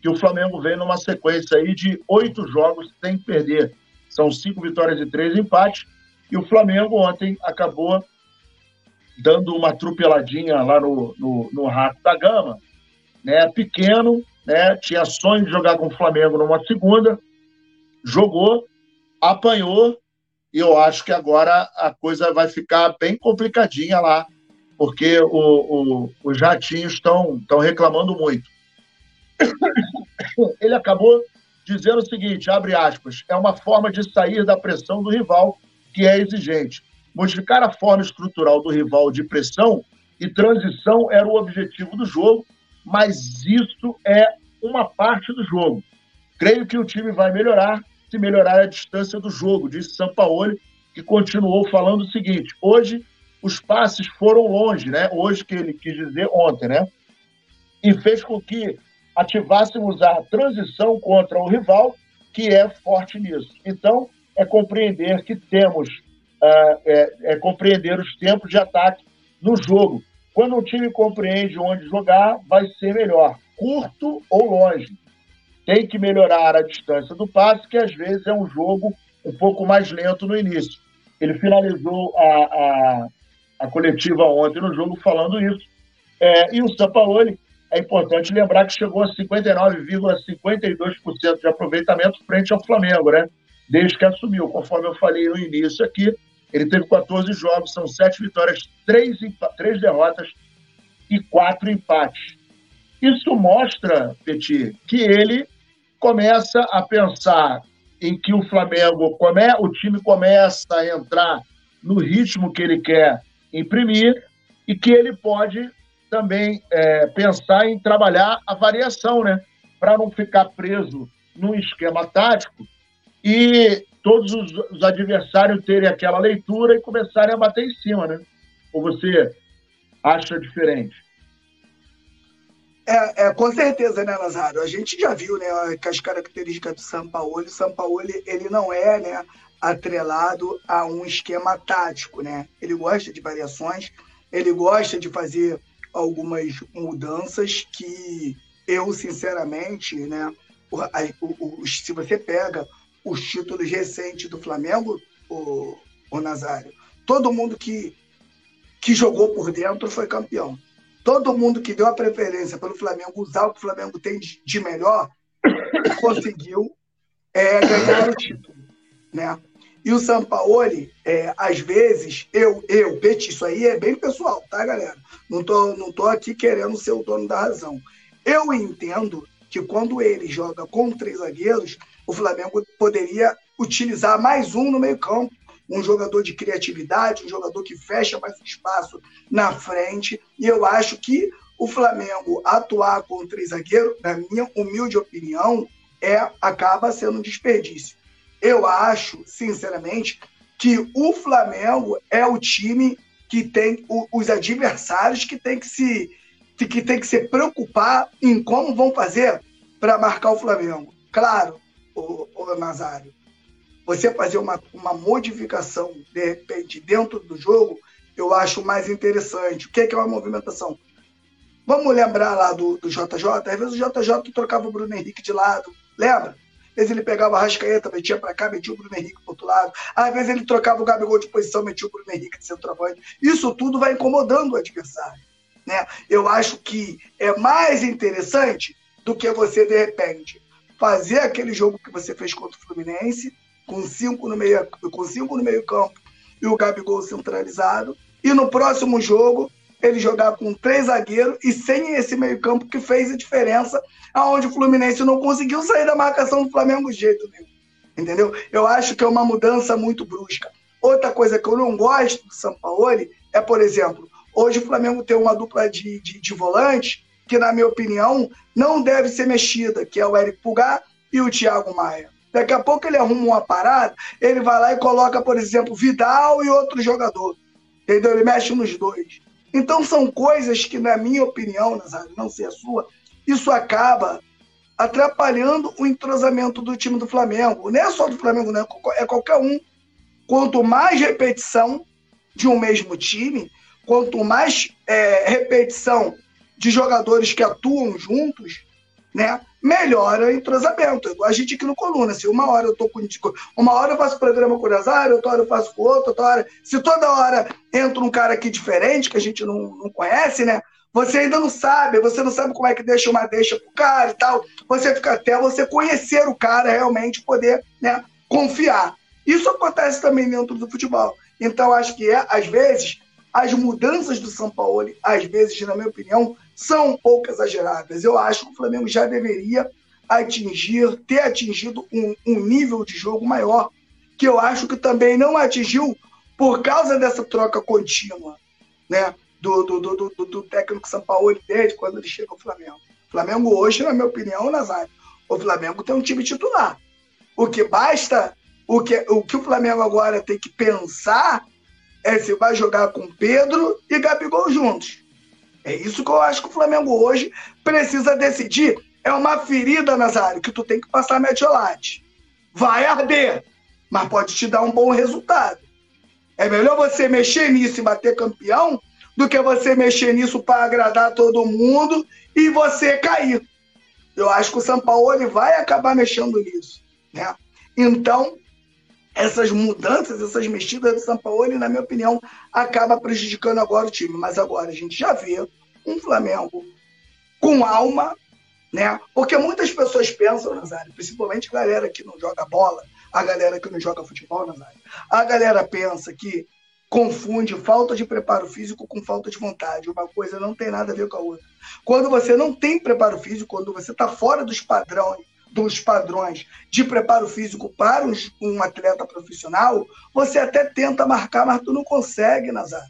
que o Flamengo vem numa sequência aí de oito jogos sem perder. São cinco vitórias e três empates. E o Flamengo ontem acabou dando uma atropeladinha lá no, no, no Rato da Gama. Né? Pequeno, né? tinha sonho de jogar com o Flamengo numa segunda, jogou, apanhou, e eu acho que agora a coisa vai ficar bem complicadinha lá porque o, o, os jatinhos estão reclamando muito. Ele acabou dizendo o seguinte, abre aspas, é uma forma de sair da pressão do rival que é exigente. Modificar a forma estrutural do rival de pressão e transição era o objetivo do jogo, mas isso é uma parte do jogo. Creio que o time vai melhorar se melhorar a distância do jogo, disse Sampaoli, que continuou falando o seguinte: hoje os passes foram longe, né? Hoje que ele quis dizer ontem, né? E fez com que ativássemos a transição contra o rival, que é forte nisso. Então, é compreender que temos, uh, é, é compreender os tempos de ataque no jogo. Quando um time compreende onde jogar, vai ser melhor, curto ou longe. Tem que melhorar a distância do passe, que às vezes é um jogo um pouco mais lento no início. Ele finalizou a, a a coletiva ontem no jogo falando isso. É, e o Sampaoli, é importante lembrar que chegou a 59,52% de aproveitamento frente ao Flamengo, né? Desde que assumiu. Conforme eu falei no início aqui, ele teve 14 jogos, são 7 vitórias, 3, 3 derrotas e 4 empates. Isso mostra, Petit, que ele começa a pensar em que o Flamengo, come, o time começa a entrar no ritmo que ele quer imprimir e que ele pode também é, pensar em trabalhar a variação, né? Para não ficar preso num esquema tático e todos os, os, adversários terem aquela leitura e começarem a bater em cima, né? Ou você acha diferente? É, é, com certeza, né, Nazário? A gente já viu, né, as características do Sampaoli, o Sampaoli, ele não é, né, atrelado a um esquema tático, né? Ele gosta de variações, ele gosta de fazer algumas mudanças que eu, sinceramente, né? O, o, o, se você pega os títulos recentes do Flamengo, o, o Nazário, todo mundo que, que jogou por dentro foi campeão. Todo mundo que deu a preferência pelo Flamengo usar o que o Flamengo tem de, melhor conseguiu é, ganhar o título, né? E o Sampaoli, é, às vezes, eu, eu, Peti, isso aí é bem pessoal, tá, galera? Não tô, não tô aqui querendo ser o dono da razão. Eu entendo que quando ele joga com três zagueiros, o Flamengo poderia utilizar mais um no meio-campo, um jogador de criatividade, um jogador que fecha mais espaço na frente. E eu acho que o Flamengo atuar com três zagueiros, na minha humilde opinião, é acaba sendo um desperdício. Eu acho, sinceramente, que o Flamengo é o time que tem os adversários que tem que se que tem que se preocupar em como vão fazer para marcar o Flamengo. Claro, o, o Nazário, você fazer uma, uma modificação, de repente, dentro do jogo, eu acho mais interessante. O que é, que é uma movimentação? Vamos lembrar lá do, do JJ? Às vezes o JJ trocava o Bruno Henrique de lado, lembra? Às vezes ele pegava a Rascaeta, metia para cá, metia o Bruno Henrique para outro lado. Às vezes ele trocava o Gabigol de posição, metia o Bruno Henrique de centroavante. Isso tudo vai incomodando o adversário. Né? Eu acho que é mais interessante do que você, de repente, fazer aquele jogo que você fez contra o Fluminense, com cinco no meio, com cinco no meio campo e o Gabigol centralizado, e no próximo jogo ele jogar com três zagueiros e sem esse meio-campo que fez a diferença, aonde o Fluminense não conseguiu sair da marcação do Flamengo de jeito nenhum. Entendeu? Eu acho que é uma mudança muito brusca. Outra coisa que eu não gosto do Sampaoli é, por exemplo, hoje o Flamengo tem uma dupla de, de, de volante que, na minha opinião, não deve ser mexida, que é o Eric Pulgar e o Thiago Maia. Daqui a pouco ele arruma uma parada, ele vai lá e coloca, por exemplo, Vidal e outro jogador. Entendeu? Ele mexe nos dois. Então são coisas que, na minha opinião, Nazário, não sei a sua, isso acaba atrapalhando o entrosamento do time do Flamengo. Não é só do Flamengo, não, é qualquer um. Quanto mais repetição de um mesmo time, quanto mais é, repetição de jogadores que atuam juntos, né? Melhora o entrosamento. A gente aqui no Coluna, se uma hora eu tô com uma hora eu faço programa com o Nazário, outra hora eu faço com outro, outra hora. Se toda hora entra um cara aqui diferente, que a gente não, não conhece, né? Você ainda não sabe, você não sabe como é que deixa uma deixa pro cara e tal. Você fica até você conhecer o cara realmente, poder né, confiar. Isso acontece também dentro do futebol. Então, acho que é, às vezes, as mudanças do São Paulo, às vezes, na minha opinião, são um pouco exageradas. Eu acho que o Flamengo já deveria atingir, ter atingido um, um nível de jogo maior, que eu acho que também não atingiu por causa dessa troca contínua, né? Do, do, do, do, do técnico São Paulo desde quando ele chega ao Flamengo. O Flamengo hoje, na minha opinião, Nazário, o Flamengo tem um time titular. O que basta, o que, o que o Flamengo agora tem que pensar é se vai jogar com Pedro e Gabigol juntos. É isso que eu acho que o Flamengo hoje precisa decidir. É uma ferida, Nazário, que tu tem que passar metiolate. Vai arder, mas pode te dar um bom resultado. É melhor você mexer nisso e bater campeão do que você mexer nisso para agradar todo mundo e você cair. Eu acho que o São Paulo vai acabar mexendo nisso. Né? Então, essas mudanças, essas mexidas do São Paulo, na minha opinião, acaba prejudicando agora o time. Mas agora a gente já vê um Flamengo com alma, né? Porque muitas pessoas pensam, Nazário, principalmente a galera que não joga bola, a galera que não joga futebol, Nazário, a galera pensa que confunde falta de preparo físico com falta de vontade. Uma coisa não tem nada a ver com a outra. Quando você não tem preparo físico, quando você está fora dos padrões, dos padrões de preparo físico para um, atleta profissional, você até tenta marcar, mas tu não consegue, Nazar.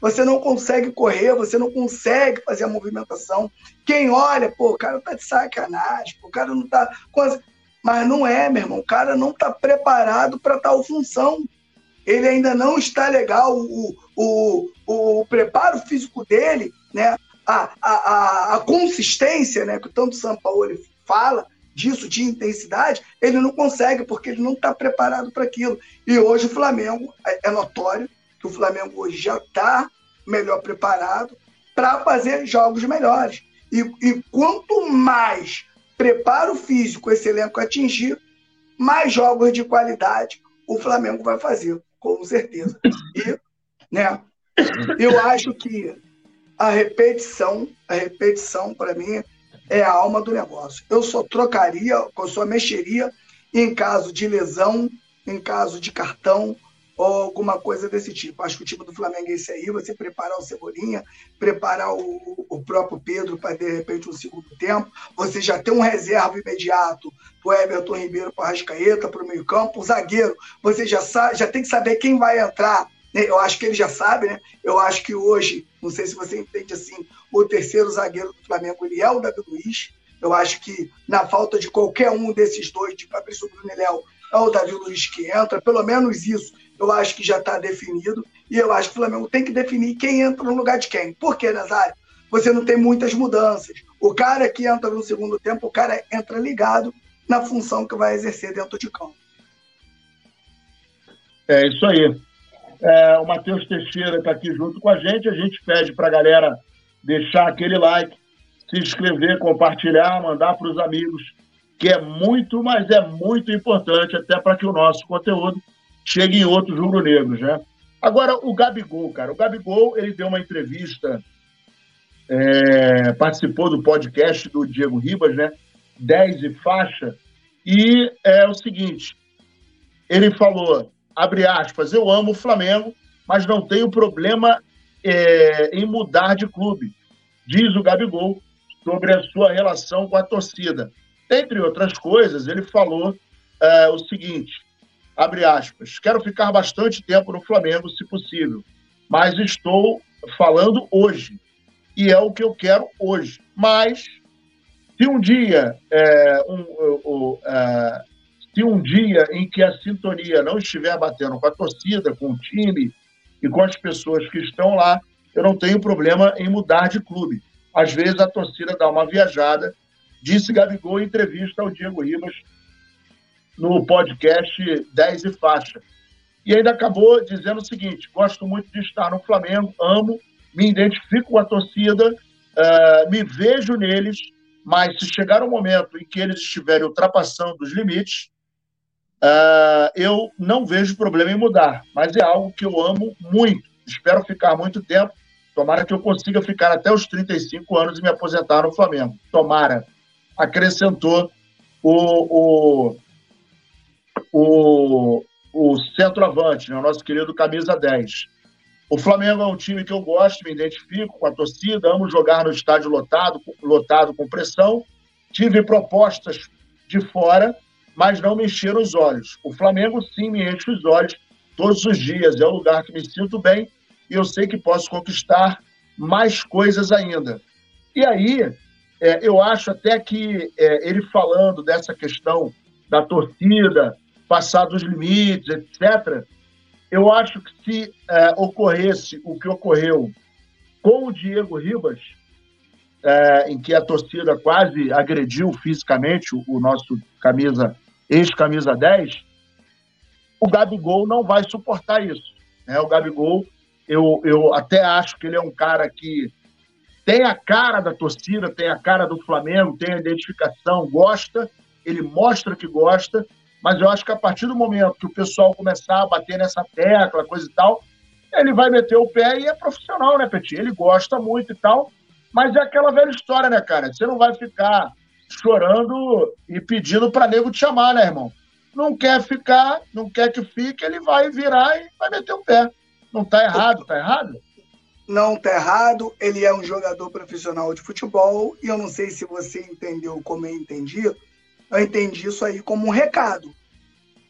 Você não consegue correr, você não consegue fazer a movimentação. Quem olha, pô, o cara tá de sacanagem, o cara não tá. Mas não é, meu irmão. O cara não tá preparado para tal função. Ele ainda não está legal. O, o, o, o preparo físico dele, né? A, a, a, a consistência, né? Que tanto o São Paulo fala, disso, de intensidade, ele não consegue, porque ele não está preparado para aquilo. E hoje o Flamengo, é, é notório que o Flamengo hoje já está melhor preparado para fazer jogos melhores. E, e quanto mais preparo físico esse elenco atingir, mais jogos de qualidade o Flamengo vai fazer, com certeza. E, né, eu acho que a repetição, a repetição para mim é a alma do negócio. Eu só trocaria, eu só mexeria em caso de lesão, em caso de cartão ou alguma coisa desse tipo. Acho que o time do Flamengo é esse aí, você preparar o Cebolinha, preparar o, o próprio Pedro para, de repente, um segundo tempo. Você já tem um reserva imediato para o Everton Ribeiro, para o Rascaeta, para o meio campo. O zagueiro, você já, sabe, já tem que saber quem vai entrar né? Eu acho que ele já sabe, né? Eu acho que hoje, não sei se você entende assim, o terceiro zagueiro do Flamengo ele é o Davi Luiz. Eu acho que na falta de qualquer um desses dois, de Fabrício Bruno e Léo, é o Davi Luiz que entra. Pelo menos isso eu acho que já está definido. E eu acho que o Flamengo tem que definir quem entra no lugar de quem. Por quê, Nazário? Você não tem muitas mudanças. O cara que entra no segundo tempo, o cara entra ligado na função que vai exercer dentro de campo. É isso aí. É, o Matheus Teixeira está aqui junto com a gente. A gente pede para a galera deixar aquele like, se inscrever, compartilhar, mandar para os amigos, que é muito, mas é muito importante até para que o nosso conteúdo chegue em outros rubro-negros, né? Agora, o Gabigol, cara. O Gabigol, ele deu uma entrevista, é, participou do podcast do Diego Ribas, né? 10 e faixa. E é o seguinte, ele falou, abre aspas, eu amo o Flamengo, mas não tenho problema é, em mudar de clube, diz o Gabigol sobre a sua relação com a torcida. Entre outras coisas, ele falou é, o seguinte, abre aspas, quero ficar bastante tempo no Flamengo, se possível, mas estou falando hoje, e é o que eu quero hoje. Mas, se um dia, é, um, é, se um dia em que a sintonia não estiver batendo com a torcida, com o time e com as pessoas que estão lá, eu não tenho problema em mudar de clube. Às vezes a torcida dá uma viajada, disse Gabigol em entrevista ao Diego Ribas no podcast 10 e faixa. E ainda acabou dizendo o seguinte: gosto muito de estar no Flamengo, amo, me identifico com a torcida, uh, me vejo neles, mas se chegar um momento em que eles estiverem ultrapassando os limites, uh, eu não vejo problema em mudar. Mas é algo que eu amo muito. Espero ficar muito tempo. Tomara que eu consiga ficar até os 35 anos e me aposentar no Flamengo. Tomara. Acrescentou o, o o, o centroavante, né, o nosso querido camisa 10. O Flamengo é um time que eu gosto, me identifico com a torcida, amo jogar no estádio lotado, lotado com pressão. Tive propostas de fora, mas não me encheram os olhos. O Flamengo sim me enche os olhos todos os dias, é o lugar que me sinto bem e eu sei que posso conquistar mais coisas ainda. E aí, é, eu acho até que é, ele falando dessa questão da torcida, passar dos limites, etc. Eu acho que se é, ocorresse o que ocorreu com o Diego Ribas, é, em que a torcida quase agrediu fisicamente o, o nosso camisa, ex-camisa 10, o Gabigol não vai suportar isso. Né? O Gabigol, eu, eu até acho que ele é um cara que tem a cara da torcida, tem a cara do Flamengo, tem a identificação, gosta, ele mostra que gosta, mas eu acho que a partir do momento que o pessoal começar a bater nessa tecla, coisa e tal, ele vai meter o pé e é profissional, né, Petit? Ele gosta muito e tal, mas é aquela velha história, né, cara? Você não vai ficar chorando e pedindo para nego te chamar, né, irmão? Não quer ficar, não quer que fique, ele vai virar e vai meter o pé. Não tá errado, tá errado? Não tá errado, ele é um jogador profissional de futebol e eu não sei se você entendeu como eu entendi, eu entendi isso aí como um recado.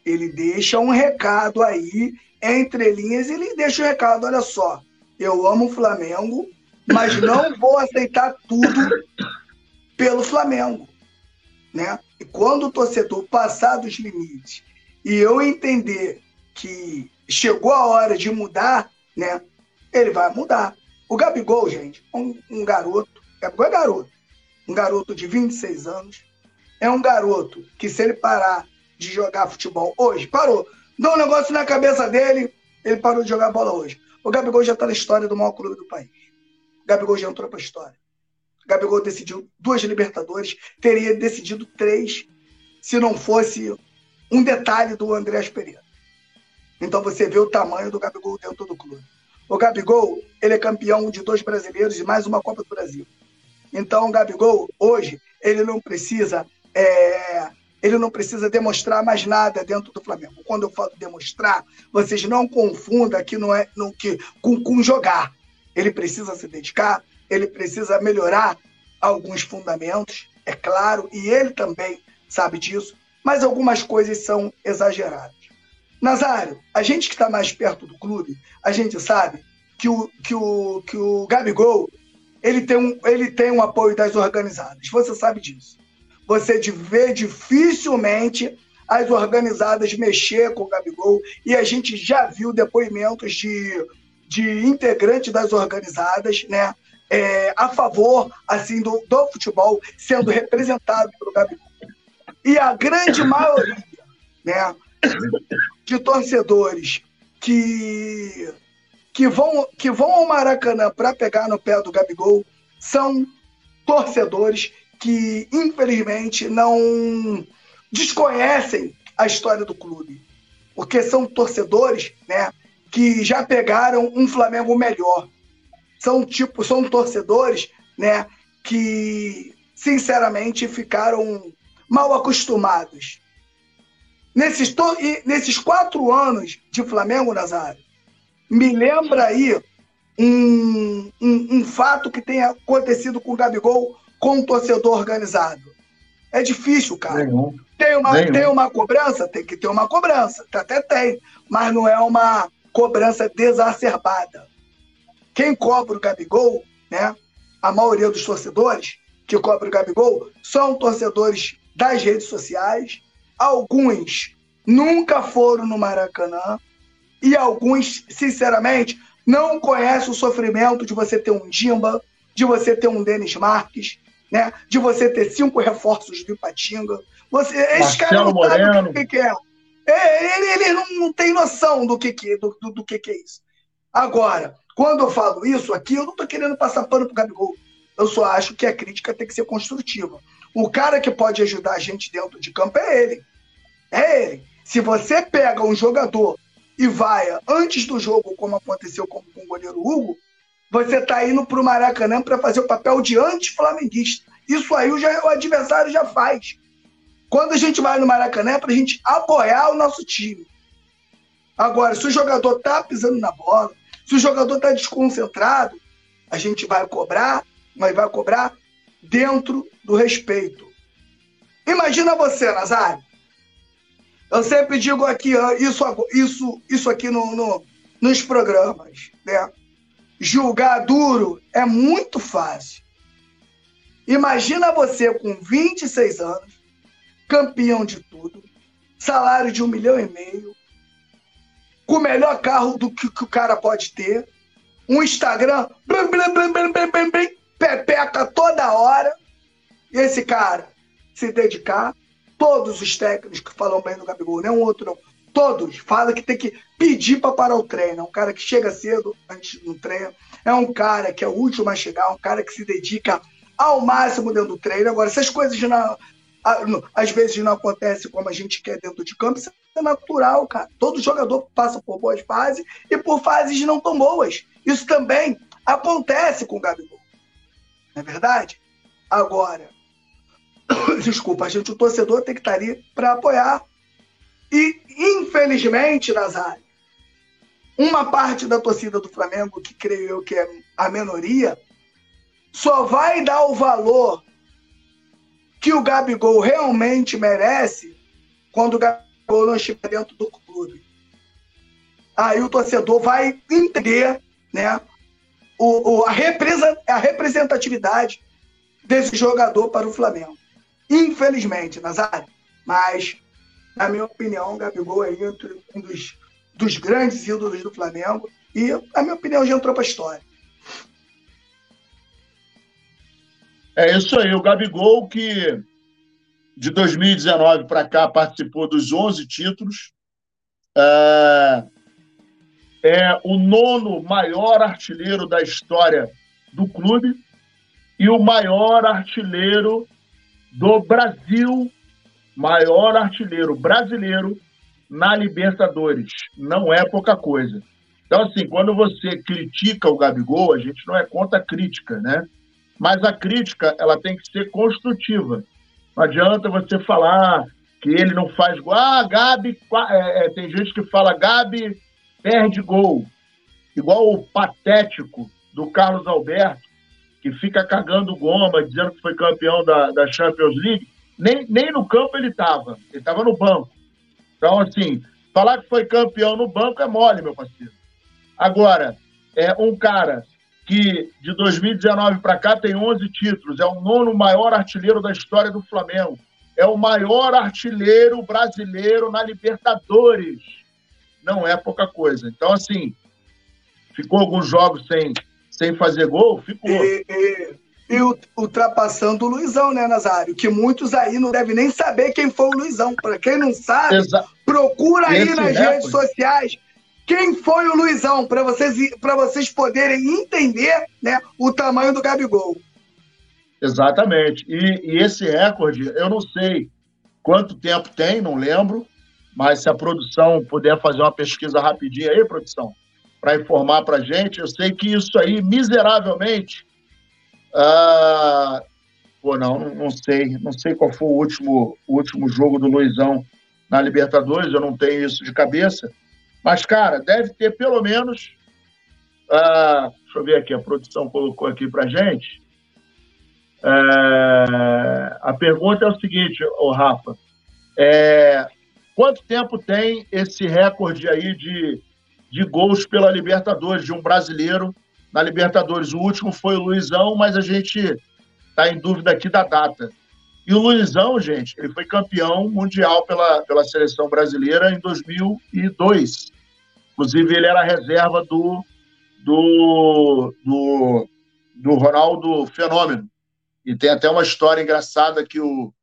Ele deixa um recado aí, entre linhas, ele deixa o recado: olha só, eu amo o Flamengo, mas não vou aceitar tudo pelo Flamengo. Né? E quando o torcedor passar dos limites e eu entender que chegou a hora de mudar, né? Ele vai mudar. O Gabigol, gente, um, um garoto, Gabigol é garoto, um garoto de 26 anos, é um garoto que, se ele parar de jogar futebol hoje, parou. Dá um negócio na cabeça dele, ele parou de jogar bola hoje. O Gabigol já está na história do maior clube do país. O Gabigol já entrou para a história. Gabigol decidiu duas Libertadores, teria decidido três se não fosse um detalhe do Andrés Pereira. Então você vê o tamanho do Gabigol dentro do clube. O Gabigol, ele é campeão de dois brasileiros e mais uma Copa do Brasil. Então o Gabigol, hoje, ele não precisa é, ele não precisa demonstrar mais nada dentro do Flamengo. Quando eu falo demonstrar, vocês não confundam que não é no, que, com, com jogar. Ele precisa se dedicar, ele precisa melhorar alguns fundamentos, é claro, e ele também sabe disso, mas algumas coisas são exageradas. Nazário, a gente que está mais perto do clube, a gente sabe que o, que o, que o Gabigol ele tem, um, ele tem um apoio das organizadas. Você sabe disso você vê dificilmente as organizadas mexer com o Gabigol, e a gente já viu depoimentos de, de integrantes das organizadas, né, é, a favor assim do, do futebol sendo representado pelo Gabigol. E a grande maioria né, de torcedores que, que, vão, que vão ao Maracanã para pegar no pé do Gabigol são torcedores que, infelizmente, não desconhecem a história do clube. Porque são torcedores né, que já pegaram um Flamengo melhor. São tipo, são torcedores né, que, sinceramente, ficaram mal acostumados. Nesses, to... nesses quatro anos de Flamengo, Nazário, me lembra aí um, um, um fato que tenha acontecido com o Gabigol com um torcedor organizado. É difícil, cara. Nenhum. Tem uma, tem uma cobrança? Tem que ter uma cobrança. Até tem, mas não é uma cobrança desacerbada. Quem cobra o Gabigol, né? A maioria dos torcedores que cobra o Gabigol são torcedores das redes sociais. Alguns nunca foram no Maracanã e alguns, sinceramente, não conhecem o sofrimento de você ter um Dimba, de você ter um Denis Marques, né? De você ter cinco reforços do Ipatinga. Você, esse cara não sabe o que, que é. é ele, ele não, não, tem noção do que, que, do, do, do, que, que é isso. Agora, quando eu falo isso aqui, eu não estou querendo passar pano pro Gabigol. Eu só acho que a crítica tem que ser construtiva. O cara que pode ajudar a gente dentro de campo é ele. É ele. Se você pega um jogador e vai antes do jogo, como aconteceu com, com o goleiro Hugo, você está indo para o Maracanã para fazer o papel de anti-flamenguista. Isso aí o, já, o, adversário já faz. Quando a gente vai no Maracanã é para a gente apoiar o nosso time. Agora, se o jogador está pisando na bola, se o jogador está desconcentrado, a gente vai cobrar, mas vai cobrar dentro do respeito. Imagina você, Nazário. Eu sempre digo aqui isso, isso, isso aqui no, no, nos programas, né? julgar duro é muito fácil. Imagina você com 26 anos, campeão de tudo, salário de um milhão e meio, com o melhor carro do que, que o cara pode ter, um Instagram, blim, blim, blim, pepeca toda hora, e esse cara se dedicar, todos os técnicos que falam bem do Gabigol, nem um outro não, Todos falam que tem que pedir para parar o treino. É um cara que chega cedo antes do treino. É um cara que é o último a chegar, um cara que se dedica ao máximo dentro do treino. Agora, essas coisas não, às vezes não acontecem como a gente quer dentro de campo, isso é natural, cara. Todo jogador passa por boas fases e por fases não tão boas. Isso também acontece com o Gabigol. Não é verdade? Agora, desculpa, a gente, o torcedor tem que estar ali para apoiar e, infelizmente, Nazário, uma parte da torcida do Flamengo, que creio eu que é a minoria, só vai dar o valor que o Gabigol realmente merece quando o Gabigol não estiver dentro do clube. Aí o torcedor vai entender né, o, o, a, a representatividade desse jogador para o Flamengo. Infelizmente, Nazário. Mas na minha opinião, o Gabigol é um dos, dos grandes ídolos do Flamengo. E, na minha opinião, já entrou para a história. É isso aí, o Gabigol que de 2019 para cá participou dos 11 títulos, é, é o nono maior artilheiro da história do clube e o maior artilheiro do Brasil maior artilheiro brasileiro na Libertadores. Não é pouca coisa. Então, assim, quando você critica o Gabigol, a gente não é contra a crítica, né? Mas a crítica, ela tem que ser construtiva. Não adianta você falar que ele não faz gol. Ah, Gabi... É, é, tem gente que fala Gabi perde gol. Igual o patético do Carlos Alberto, que fica cagando goma, dizendo que foi campeão da, da Champions League nem, nem no campo ele estava, ele estava no banco. Então, assim, falar que foi campeão no banco é mole, meu parceiro. Agora, é um cara que de 2019 para cá tem 11 títulos, é o nono maior artilheiro da história do Flamengo, é o maior artilheiro brasileiro na Libertadores. Não é pouca coisa. Então, assim, ficou alguns jogos sem, sem fazer gol? Ficou. E, e, e ultrapassando o Luizão, né, Nazário? Que muitos aí não devem nem saber quem foi o Luizão. Para quem não sabe, Exa procura aí Esse nas recorde. redes sociais. Quem foi o Luizão, para vocês, vocês poderem entender né, o tamanho do Gabigol. Exatamente. E, e, esse recorde, eu não sei quanto tempo tem, não lembro, mas se a produção puder fazer uma pesquisa rapidinha aí, produção, para informar para gente, eu sei que isso aí, miseravelmente, uh, pô, não, não sei, não sei qual foi o último, o último jogo do Luizão na Libertadores, eu não tenho isso de cabeça, mas, cara, deve ter pelo menos. Uh, deixa eu ver aqui, a produção colocou aqui para gente. Uh, a pergunta é o seguinte, o Rafa. É, quanto tempo tem esse recorde aí de, de gols pela Libertadores, de um brasileiro na Libertadores? O último foi o Luizão, mas a gente está em dúvida aqui da data. E o Luizão, gente, ele foi campeão mundial pela, pela seleção brasileira em 2002. Inclusive, ele era reserva do, do, do, do Ronaldo Fenômeno. E tem até uma história engraçada que o,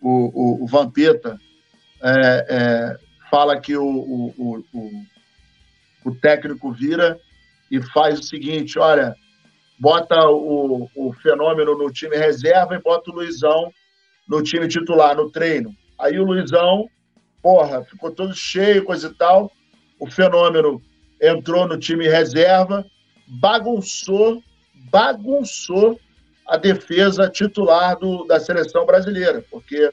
o, o, o Vampeta é, é, fala que o, o, o, o técnico vira e faz o seguinte: olha, bota o, o Fenômeno no time reserva e bota o Luizão no time titular, no treino. Aí o Luizão, porra, ficou todo cheio, coisa e tal. O Fenômeno entrou no time reserva, bagunçou, bagunçou a defesa titular do, da seleção brasileira, porque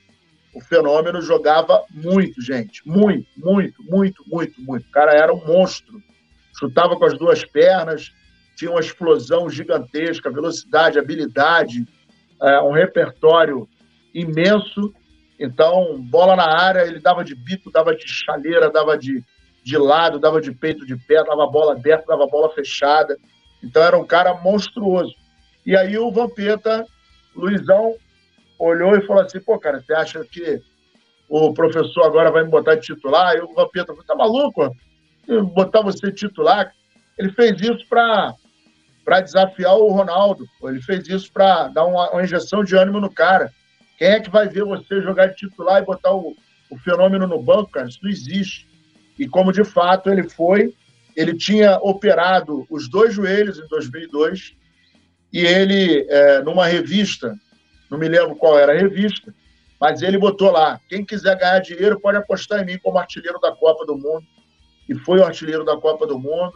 o Fenômeno jogava muito, gente. Muito, muito, muito, muito, muito. O cara era um monstro. Chutava com as duas pernas, tinha uma explosão gigantesca, velocidade, habilidade, é, um repertório imenso. Então, bola na área, ele dava de bico, dava de chaleira, dava de, de lado, dava de peito de pé, dava bola aberta, dava bola fechada. Então, era um cara monstruoso. E aí o Vampeta, Luizão, olhou e falou assim: pô, cara, você acha que o professor agora vai me botar de titular? E o Vampeta falou: tá maluco? Botar você de titular? Ele fez isso para para desafiar o Ronaldo. Ele fez isso para dar uma, uma injeção de ânimo no cara. Quem é que vai ver você jogar de titular e botar o, o fenômeno no banco, cara? Isso não existe. E como de fato ele foi, ele tinha operado os dois joelhos em 2002 e ele, é, numa revista, não me lembro qual era a revista, mas ele botou lá: quem quiser ganhar dinheiro pode apostar em mim como artilheiro da Copa do Mundo. E foi o artilheiro da Copa do Mundo.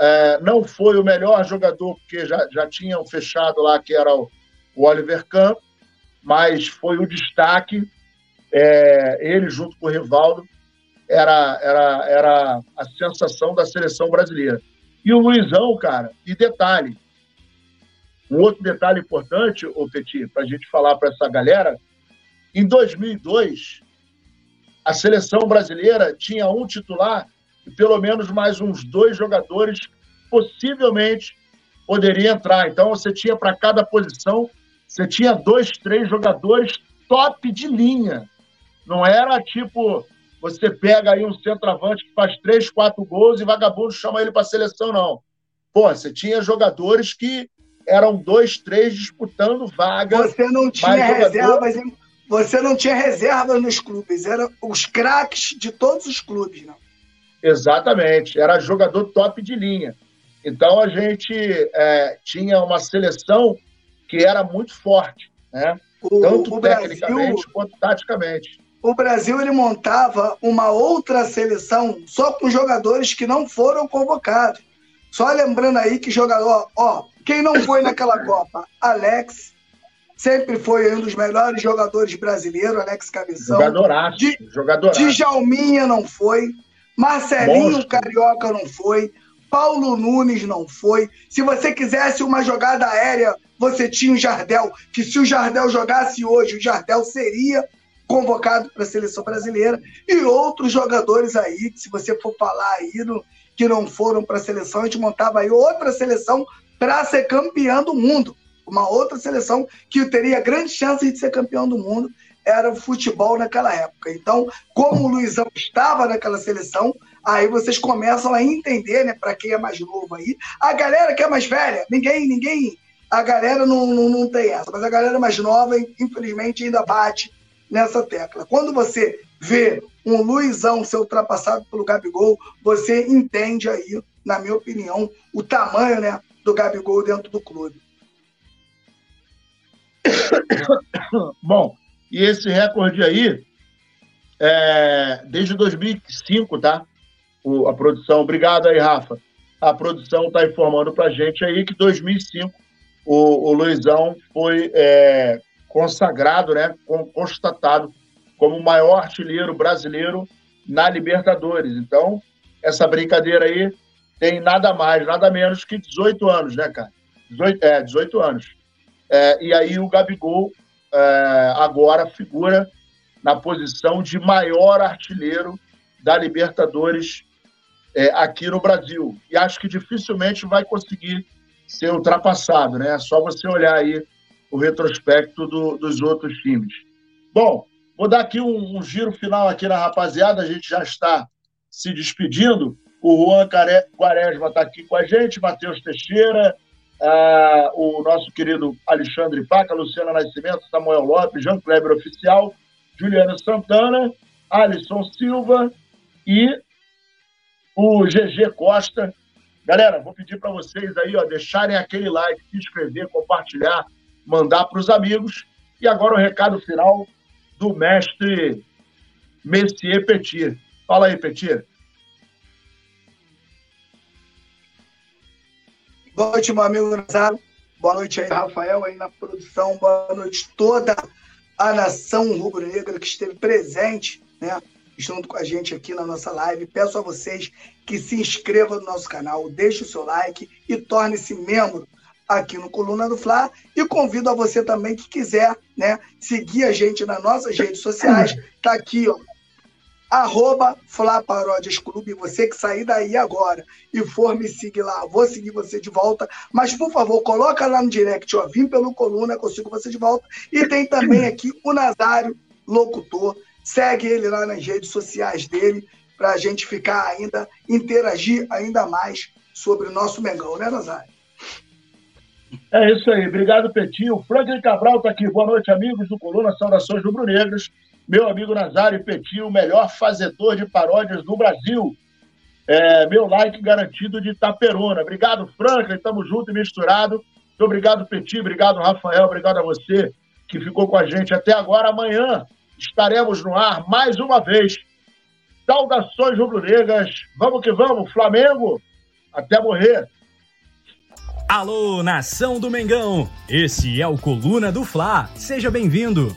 É, não foi o melhor jogador, porque já, já tinham fechado lá, que era o, o Oliver Kahn, mas foi o destaque. É, ele, junto com o Rivaldo, era, era, era a sensação da seleção brasileira. E o Luizão, cara, e detalhe, um outro detalhe importante, o Petit, para a gente falar para essa galera, em 2002, a seleção brasileira tinha um titular e pelo menos mais uns dois jogadores possivelmente poderiam entrar. Então, você tinha para cada posição você tinha dois, três jogadores top de linha. Não era tipo, você pega aí um centroavante que faz três, quatro gols e vagabundo chama ele para seleção, não. Pô, você tinha jogadores que eram dois, três disputando vaga. Você não tinha reservas, você não tinha reservas nos clubes, eram os craques de todos os clubes, não. Exatamente, era jogador top de linha. Então a gente é, tinha uma seleção que era muito forte, né? O, tanto o tecnicamente Brasil, quanto taticamente. O Brasil ele montava uma outra seleção só com jogadores que não foram convocados. Só lembrando aí que jogador, ó, quem não foi naquela Copa? Alex, sempre foi um dos melhores jogadores brasileiros, Alex Cabeção. Jogadoraço, de, jogadoraço. Djalminha não foi, Marcelinho Monstro. Carioca não foi, Paulo Nunes não foi. Se você quisesse uma jogada aérea você tinha o Jardel, que se o Jardel jogasse hoje, o Jardel seria convocado para a seleção brasileira, e outros jogadores aí, se você for falar aí, no, que não foram para a seleção, a gente montava aí outra seleção para ser campeão do mundo. Uma outra seleção que teria grande chance de ser campeão do mundo era o futebol naquela época. Então, como o Luizão estava naquela seleção, aí vocês começam a entender, né, para quem é mais novo aí. A galera que é mais velha, ninguém, ninguém a galera não, não, não tem essa, mas a galera mais nova, infelizmente, ainda bate nessa tecla. Quando você vê um Luizão ser ultrapassado pelo Gabigol, você entende aí, na minha opinião, o tamanho né, do Gabigol dentro do clube. Bom, e esse recorde aí, é, desde 2005, tá? O, a produção, obrigado aí, Rafa. A produção está informando para gente aí que 2005 o, o Luizão foi é, consagrado, né, constatado como o maior artilheiro brasileiro na Libertadores. Então, essa brincadeira aí tem nada mais, nada menos que 18 anos, né, cara? 18, é, 18 anos. É, e aí o Gabigol é, agora figura na posição de maior artilheiro da Libertadores é, aqui no Brasil. E acho que dificilmente vai conseguir ser ultrapassado, né? É só você olhar aí o retrospecto do, dos outros times. Bom, vou dar aqui um, um, giro final aqui na rapaziada, a gente já está se despedindo. O Juan Quaresma está aqui com a gente, Matheus Teixeira, o nosso querido Alexandre Paca, Luciana Nascimento, Samuel Lopes, Jean Kleber Oficial, Juliano Santana, Alisson Silva e o GG Costa. Galera, vou pedir para vocês aí, ó, deixarem aquele like, se inscrever, compartilhar, mandar para os amigos. E agora o recado final do mestre Messier Petit. Fala aí, Petit. Boa noite, meu amigo Nazário. Boa noite aí, Rafael, aí na produção. Boa noite toda a nação rubro-negra que esteve presente, né? Junto com a gente aqui na nossa live. Peço a vocês que se inscrevam no nosso canal, deixe o seu like e torne-se membro aqui no Coluna do Fla. E convido a você também que quiser, né, seguir a gente nas nossas redes sociais. Tá aqui, ó, arroba Flá Paródias Clube. Você que sair daí agora e for me seguir lá, vou seguir você de volta. Mas, por favor, coloca lá no direct, ó, vim pelo Coluna, consigo você de volta. E tem também aqui o Nazário, locutor. Segue ele lá nas redes sociais dele, para a gente ficar ainda, interagir ainda mais sobre o nosso Mengão, né, Nazário? É isso aí, obrigado, Petinho. Franklin Cabral está aqui. Boa noite, amigos do Coluna Saudações Rubro-Negras meu amigo Nazário Petit, o melhor fazedor de paródias do Brasil. É, meu like garantido de Itaperuna. Obrigado, Franklin, estamos juntos e misturado. Muito obrigado, Petit, obrigado, Rafael, obrigado a você que ficou com a gente até agora. Amanhã estaremos no ar mais uma vez. Saudações rubro-negras. Vamos que vamos, Flamengo, até morrer. Alô, nação do Mengão! Esse é o Coluna do Fla. Seja bem-vindo